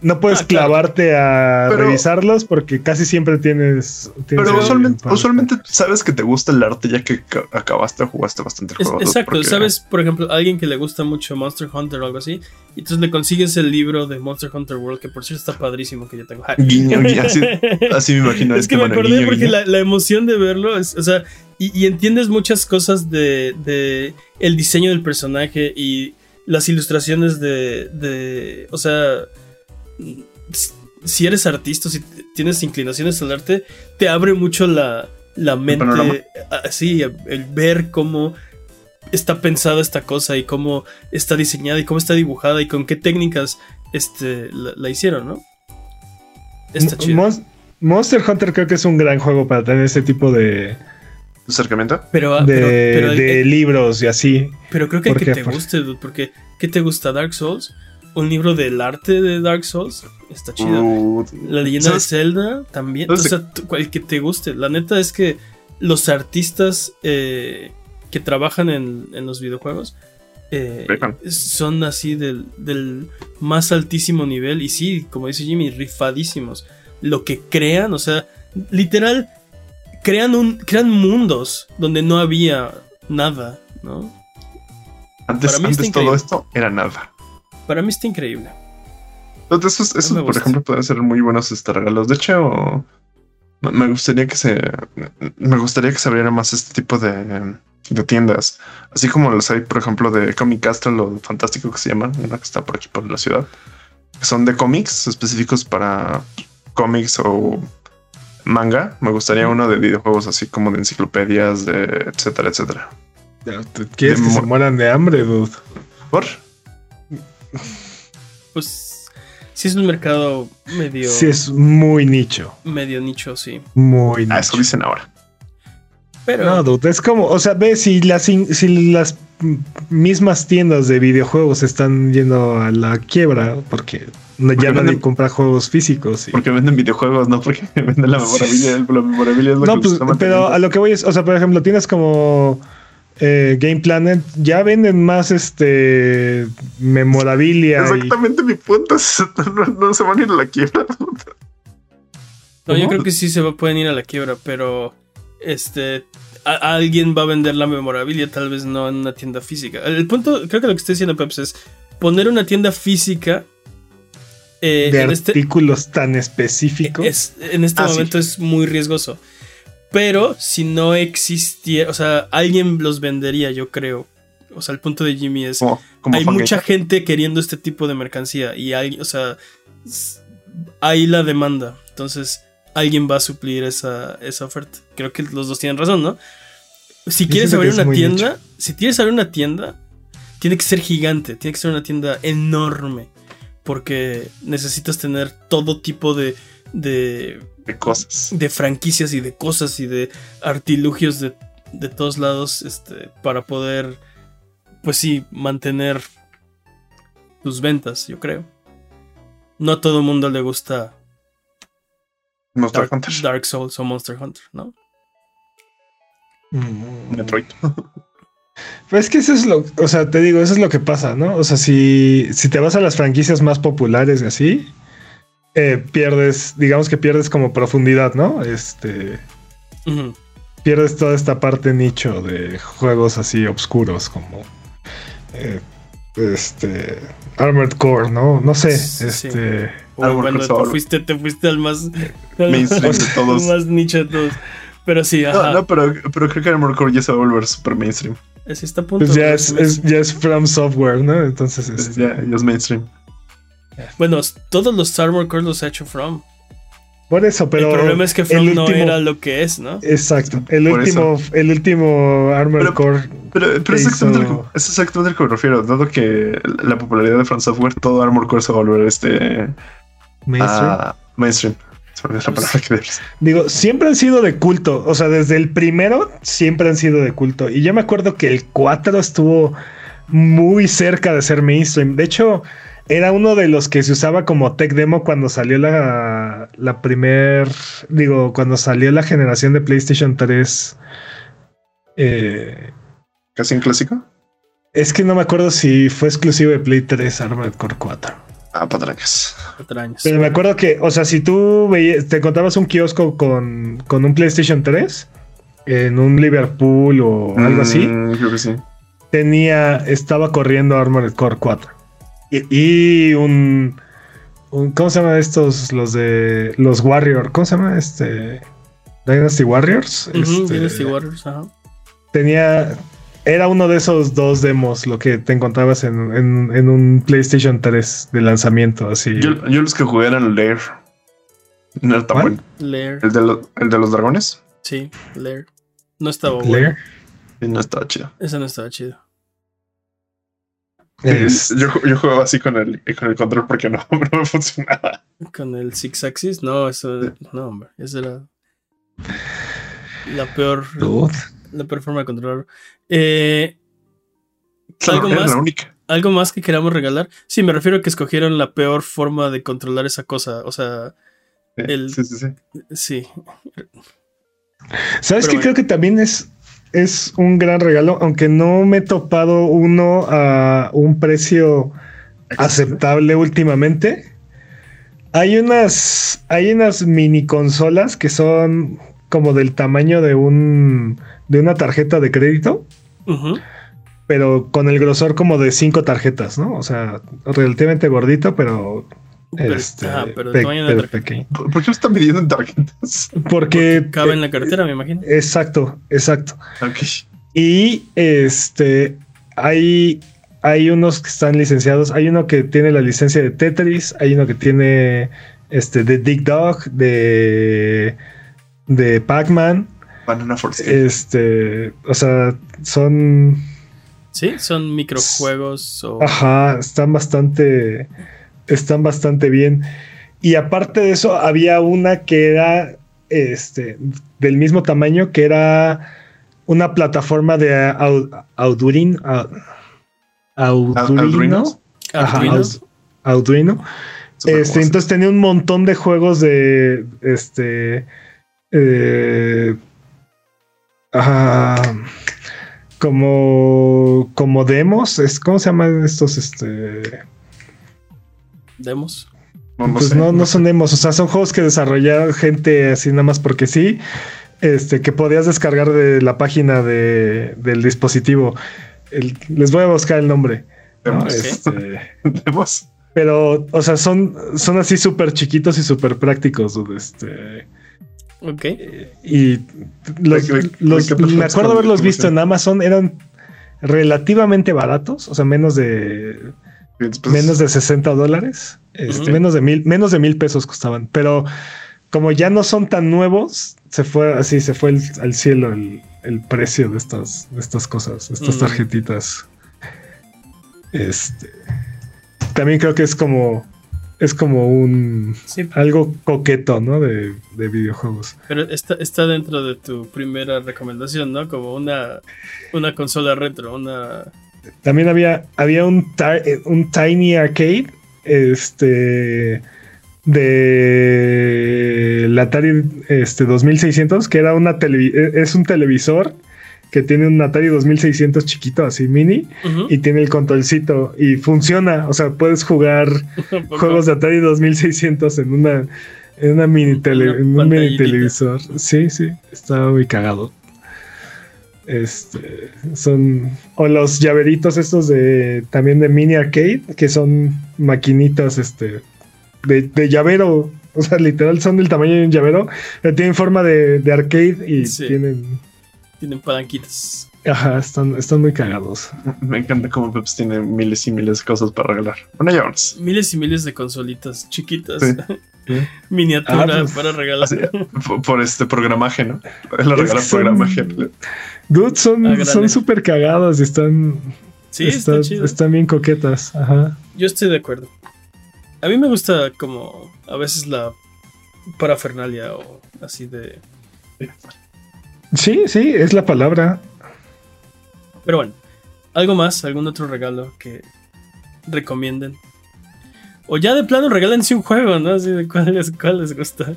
No puedes Ah, claro. clavarte a Pero- revisarlos porque casi siempre tienes. tienes Pero usualmente, usualmente sabes que te gusta el arte ya que ca- acabaste o jugaste bastante el es- juego. exacto, Porque- ¿sabes? Por ejemplo, alguien que le gusta mucho Monster Hunter o algo así, y entonces le consigues el libro de Monster Hunter World, que por cierto está padrísimo, que yo tengo. [LAUGHS] Guiño, guiño, así, así me imagino. es que me acordé guiño, porque guiño. la, la emoción de verlo es, o sea, y, y entiendes muchas cosas de, de el diseño del personaje y las ilustraciones de, de o sea, si eres artista, si tienes inclinaciones al arte, te abre mucho la, la mente, así, el ver cómo está pensada esta cosa y cómo está diseñada y cómo está dibujada y con qué técnicas este, la, la hicieron, ¿no? Está chido. Mon- Monster Hunter creo que es un gran juego para tener ese tipo de, acercamiento. Pero, ah, de, pero, pero, de eh, libros y así. pero creo que, ¿por que te guste, dude, porque ¿qué te gusta Dark Souls? Un libro del arte de Dark Souls está chido. Uh, La leyenda de. Zelda también. O ¿Sabes de- sea, el que te guste. La neta es que los artistas eh, que trabajan en, en los videojuegos eh, son así del, del más altísimo nivel. Y sí, como dice Jimmy, rifadísimos. Lo que crean, o sea, literal, crean, un, crean mundos donde no había nada, ¿no? Antes, antes todo esto era nada. Para mí está increíble. Entonces, esos, por ejemplo, pueden ser muy buenos este, regalos. De hecho, me- gustaría que se me gustaría que se abriera más este tipo de, de tiendas. Así como los hay, por ejemplo, de Comic Castle o Fantástico que se llaman, una que está por aquí por la ciudad. Que son de cómics específicos para cómics o manga. Me gustaría uno de videojuegos así como de enciclopedias, de etcétera, etcétera. ¿Quieres De que se mueran de hambre, dude? ¿Por? [LAUGHS] Pues sí es un mercado medio, Sí, es muy nicho. medio nicho, sí. Muy nicho. Ah, eso dicen ahora. Pero No, dude, es como, o sea, ve si las, si las mismas tiendas de videojuegos están yendo a la quiebra porque no- ya Porque nadie venden- compra juegos físicos. y- Porque venden videojuegos, no porque [LAUGHS] venden la memorabilia. La memorabilia es lo No, que pues, pero a lo que voy es, o sea, por ejemplo, tienes como eh, Game Planet, ya venden más este memorabilia. y- Exactamente mi punto. es- [LAUGHS] No, no se van a ir a la quiebra. no, yo creo que sí se pueden ir a la quiebra, pero este a- alguien va a vender la memorabilia, tal vez no en una tienda física. El punto, creo que lo que está diciendo Peps es poner una tienda física eh, de en este artículos tan específicos. es, en este Ah, sí. momento es muy riesgoso. Pero si no existiera, o sea, alguien los vendería, yo creo. O sea, el punto de Jimmy es Como, como hay mucha gente queriendo este tipo de mercancía y hay, o sea, hay la demanda. Entonces, alguien va a suplir esa, esa oferta. Creo que los dos tienen razón, ¿no? Si Yo quieres abrir una tienda, si quieres abrir una tienda, tiene que ser gigante, tiene que ser una tienda enorme. Porque necesitas tener todo tipo de, de, de cosas. de franquicias y de cosas y de artilugios de, de todos lados este, para poder, pues sí, mantener tus ventas, yo creo. No a todo el mundo le gusta Monster Dark, Hunter. Dark Souls o Monster Hunter, ¿no? Mm. Metroid. [LAUGHS] Pues es que eso es lo, o sea, te digo, eso es lo que pasa, ¿no? O sea, si, si te vas a las franquicias más populares y así, eh, pierdes, digamos que pierdes como profundidad, ¿no? Este, pierdes toda esta parte nicho de juegos así oscuros como eh, este Armored Core, ¿no? No sé, Sí. este Uy, Armor bueno, te Core. fuiste, te fuiste al más, [LAUGHS] al Mainstream de [LAUGHS] todos. más nicho de todos. Pero sí, ajá. No, no, pero, pero creo que Armor Core ya se va a volver super mainstream. Así está a punto. pues ya es, ya es From Software, ¿no? Entonces, Es- este, ya, ya es mainstream. Bueno, todos los Armor Core los ha hecho From. por eso, pero el problema es que el From no último- era lo que es, ¿no? Exacto, el Por último, el último Armored Pero- Core Pero, pero es, que exactamente hizo- lo que, es exactamente lo que me refiero. Dado que la popularidad de From Software, todo Armor Core se va a volver este mainstream. ah, mainstream. Digo, siempre han sido de culto. O sea, desde el primero siempre han sido de culto. Y yo me acuerdo que el 4 estuvo muy cerca de ser mainstream. De hecho, era uno de los que se usaba como tech demo cuando salió la, la primer, digo, cuando salió la generación de PlayStation 3. Eh, ¿Casi en clásico? Es que no me acuerdo si fue exclusivo de Play 3 Armored Core 4. Ah, patrañas. Pero me acuerdo que, o sea, si tú te encontrabas un kiosco con, con un PlayStation 3 en un Liverpool o algo así, mm, creo que sí. Tenía, estaba corriendo Armored Core 4 y, un, ¿cómo se llama estos? Los de los Warriors, ¿cómo se llama este? Dynasty Warriors. Este, Dynasty Warriors, ajá. Tenía, era uno de esos dos demos lo que te encontrabas en, un PlayStation 3 de lanzamiento, así. Yo, los que jugué eran Lair. No era tan bueno. Lair. ¿El de, los dragones? Sí, Lair. No estaba bueno. Lair. no estaba chido. Ese no estaba chido. Yo, yo jugaba así con el, con el control porque no, [LAUGHS] no me funcionaba. Con el Six Axis, no, eso no, hombre, esa era la peor, la peor forma de controlarlo. Eh, ¿algo, más, ¿Algo más que queramos regalar? Sí, me refiero a que escogieron la peor forma de controlar esa cosa. O sea, el. Sí, sí, sí. Sí. ¿Sabes qué? Creo que también es, es un gran regalo, aunque no me he topado uno a un precio aceptable últimamente. Hay unas, hay unas mini consolas que son como del tamaño de un de una tarjeta de crédito, pero con el grosor como de cinco tarjetas, ¿no? O sea, relativamente gordito, pero este, pero, pequeño. ¿Por qué están midiendo en tarjetas? [LAUGHS] Porque, cabe en la cartera, me imagino. Exacto, exacto. Okay. Y este hay, hay unos que están licenciados. Hay uno que tiene la licencia de Tetris, hay uno que tiene este de Dick Dog, de, de Pac-Man. Banana Force. Este, o sea, son. Sí, son microjuegos. O... Ajá, están bastante están bastante bien. Y aparte de eso, había una que era este, del mismo tamaño, que era una plataforma de Audurin, Audurino. Audurino. Este, entonces tenía un montón de juegos de este eh, como como demos es cómo se llaman estos este demos. pues no, no son demos, o sea, son juegos que desarrollaron gente así nada más porque sí, este, que podías descargar de la página de, del dispositivo. les voy a buscar el nombre. Este, [LAUGHS] ¿Demos? Pero, o sea, son, son así súper chiquitos y súper prácticos. Este, ok. Y los, me acuerdo haberlos visto en Amazon, eran relativamente baratos, o sea, menos de menos de 60 dólares, este, menos de mil, menos de mil pesos costaban, pero como ya no son tan nuevos, se fue así, se fue al cielo el, precio de estas, de estas cosas, estas tarjetitas. Este también creo que es como es como un algo coqueto, ¿no? De, de, videojuegos. Pero está, está dentro de tu primera recomendación, ¿no? Como una, una consola retro, una también había, había un, eh, un Tiny Arcade este, de la Atari este, 2600, que era una e, es un televisor que tiene un Atari 2600 chiquito, así mini, y tiene el controlcito y funciona. O sea, puedes jugar [LAUGHS] juegos de Atari 2600 en una, en una mini, tele, en un mini televisor. Sí, sí, está muy cagado. Este, son. O los llaveritos estos de. También de mini arcade, que son maquinitas, este. De, llavero. O sea, literal son del tamaño de un llavero. tienen forma de, arcade y tienen. Tienen palanquitas. Ajá, están, están muy cagados. Me encanta cómo Peps tiene miles y miles de cosas para regalar. Bueno, ya Miles y miles de consolitas chiquitas. [LAUGHS] Miniatura ah, pues, para regalar. por, este programaje, ¿no? Lo regala programaje. Dude, son ah, son súper cagadas y están. Sí, están bien coquetas. Ajá. Yo estoy de acuerdo. A mí me gusta como a veces la parafernalia o así de. Sí, sí, es la palabra. Pero bueno, algo más, algún otro regalo que recomienden. O ya de plano regálense un juego, ¿no? Así de cuál les, cuál les gusta.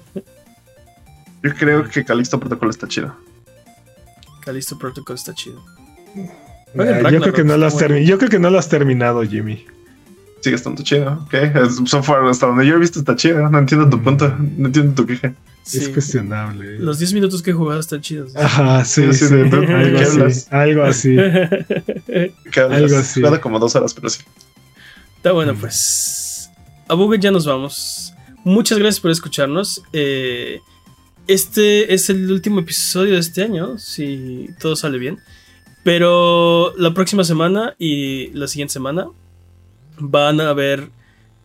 Yo creo que Calixto Protocol está chido. Calisto Protocol está chido. Yo, creo que no lo has está bueno. yo creo que no lo has terminado, Jimmy. Sigue estando chido. Ok. Es- Software hasta donde yo he visto está chido. No entiendo tu punto. No entiendo tu queja. Es Sí. cuestionable. Los 10 minutos que he jugado están chidos. Ajá, sí, Sí, sí, sí, ¿de- de algo qué así, hablas? algo así. [LAUGHS] Algo así. Jugado como dos horas, pero sí. Está bueno, pues. A Buget ya nos vamos. Muchas gracias por escucharnos. Eh, este es el último episodio de este año, si todo sale bien. Pero la próxima semana y la siguiente semana van a haber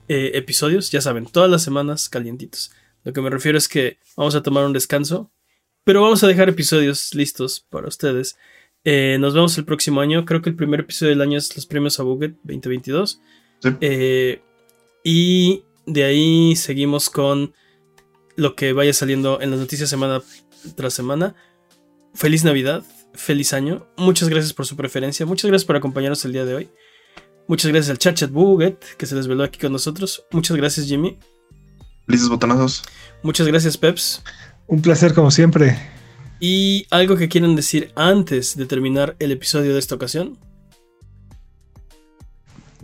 eh, episodios, ya saben, todas las semanas calientitos. Lo que me refiero es que vamos a tomar un descanso, pero vamos a dejar episodios listos para ustedes. Eh, nos vemos el próximo año. Creo que el primer episodio del año es los premios a Buget 2022. Sí. Eh, y de ahí seguimos con lo que vaya saliendo en las noticias semana tras semana. Feliz Navidad, feliz año. Muchas gracias por su preferencia. Muchas gracias por acompañarnos el día de hoy. Muchas gracias al chat chat Buget que se desveló aquí con nosotros. Muchas gracias Jimmy. Felices botonazos. Muchas gracias Peps. Un placer como siempre. Y algo que quieran decir antes de terminar el episodio de esta ocasión.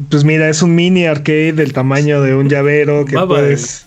Pues mira, es un mini arcade del tamaño de un llavero que Bye, bye. puedes.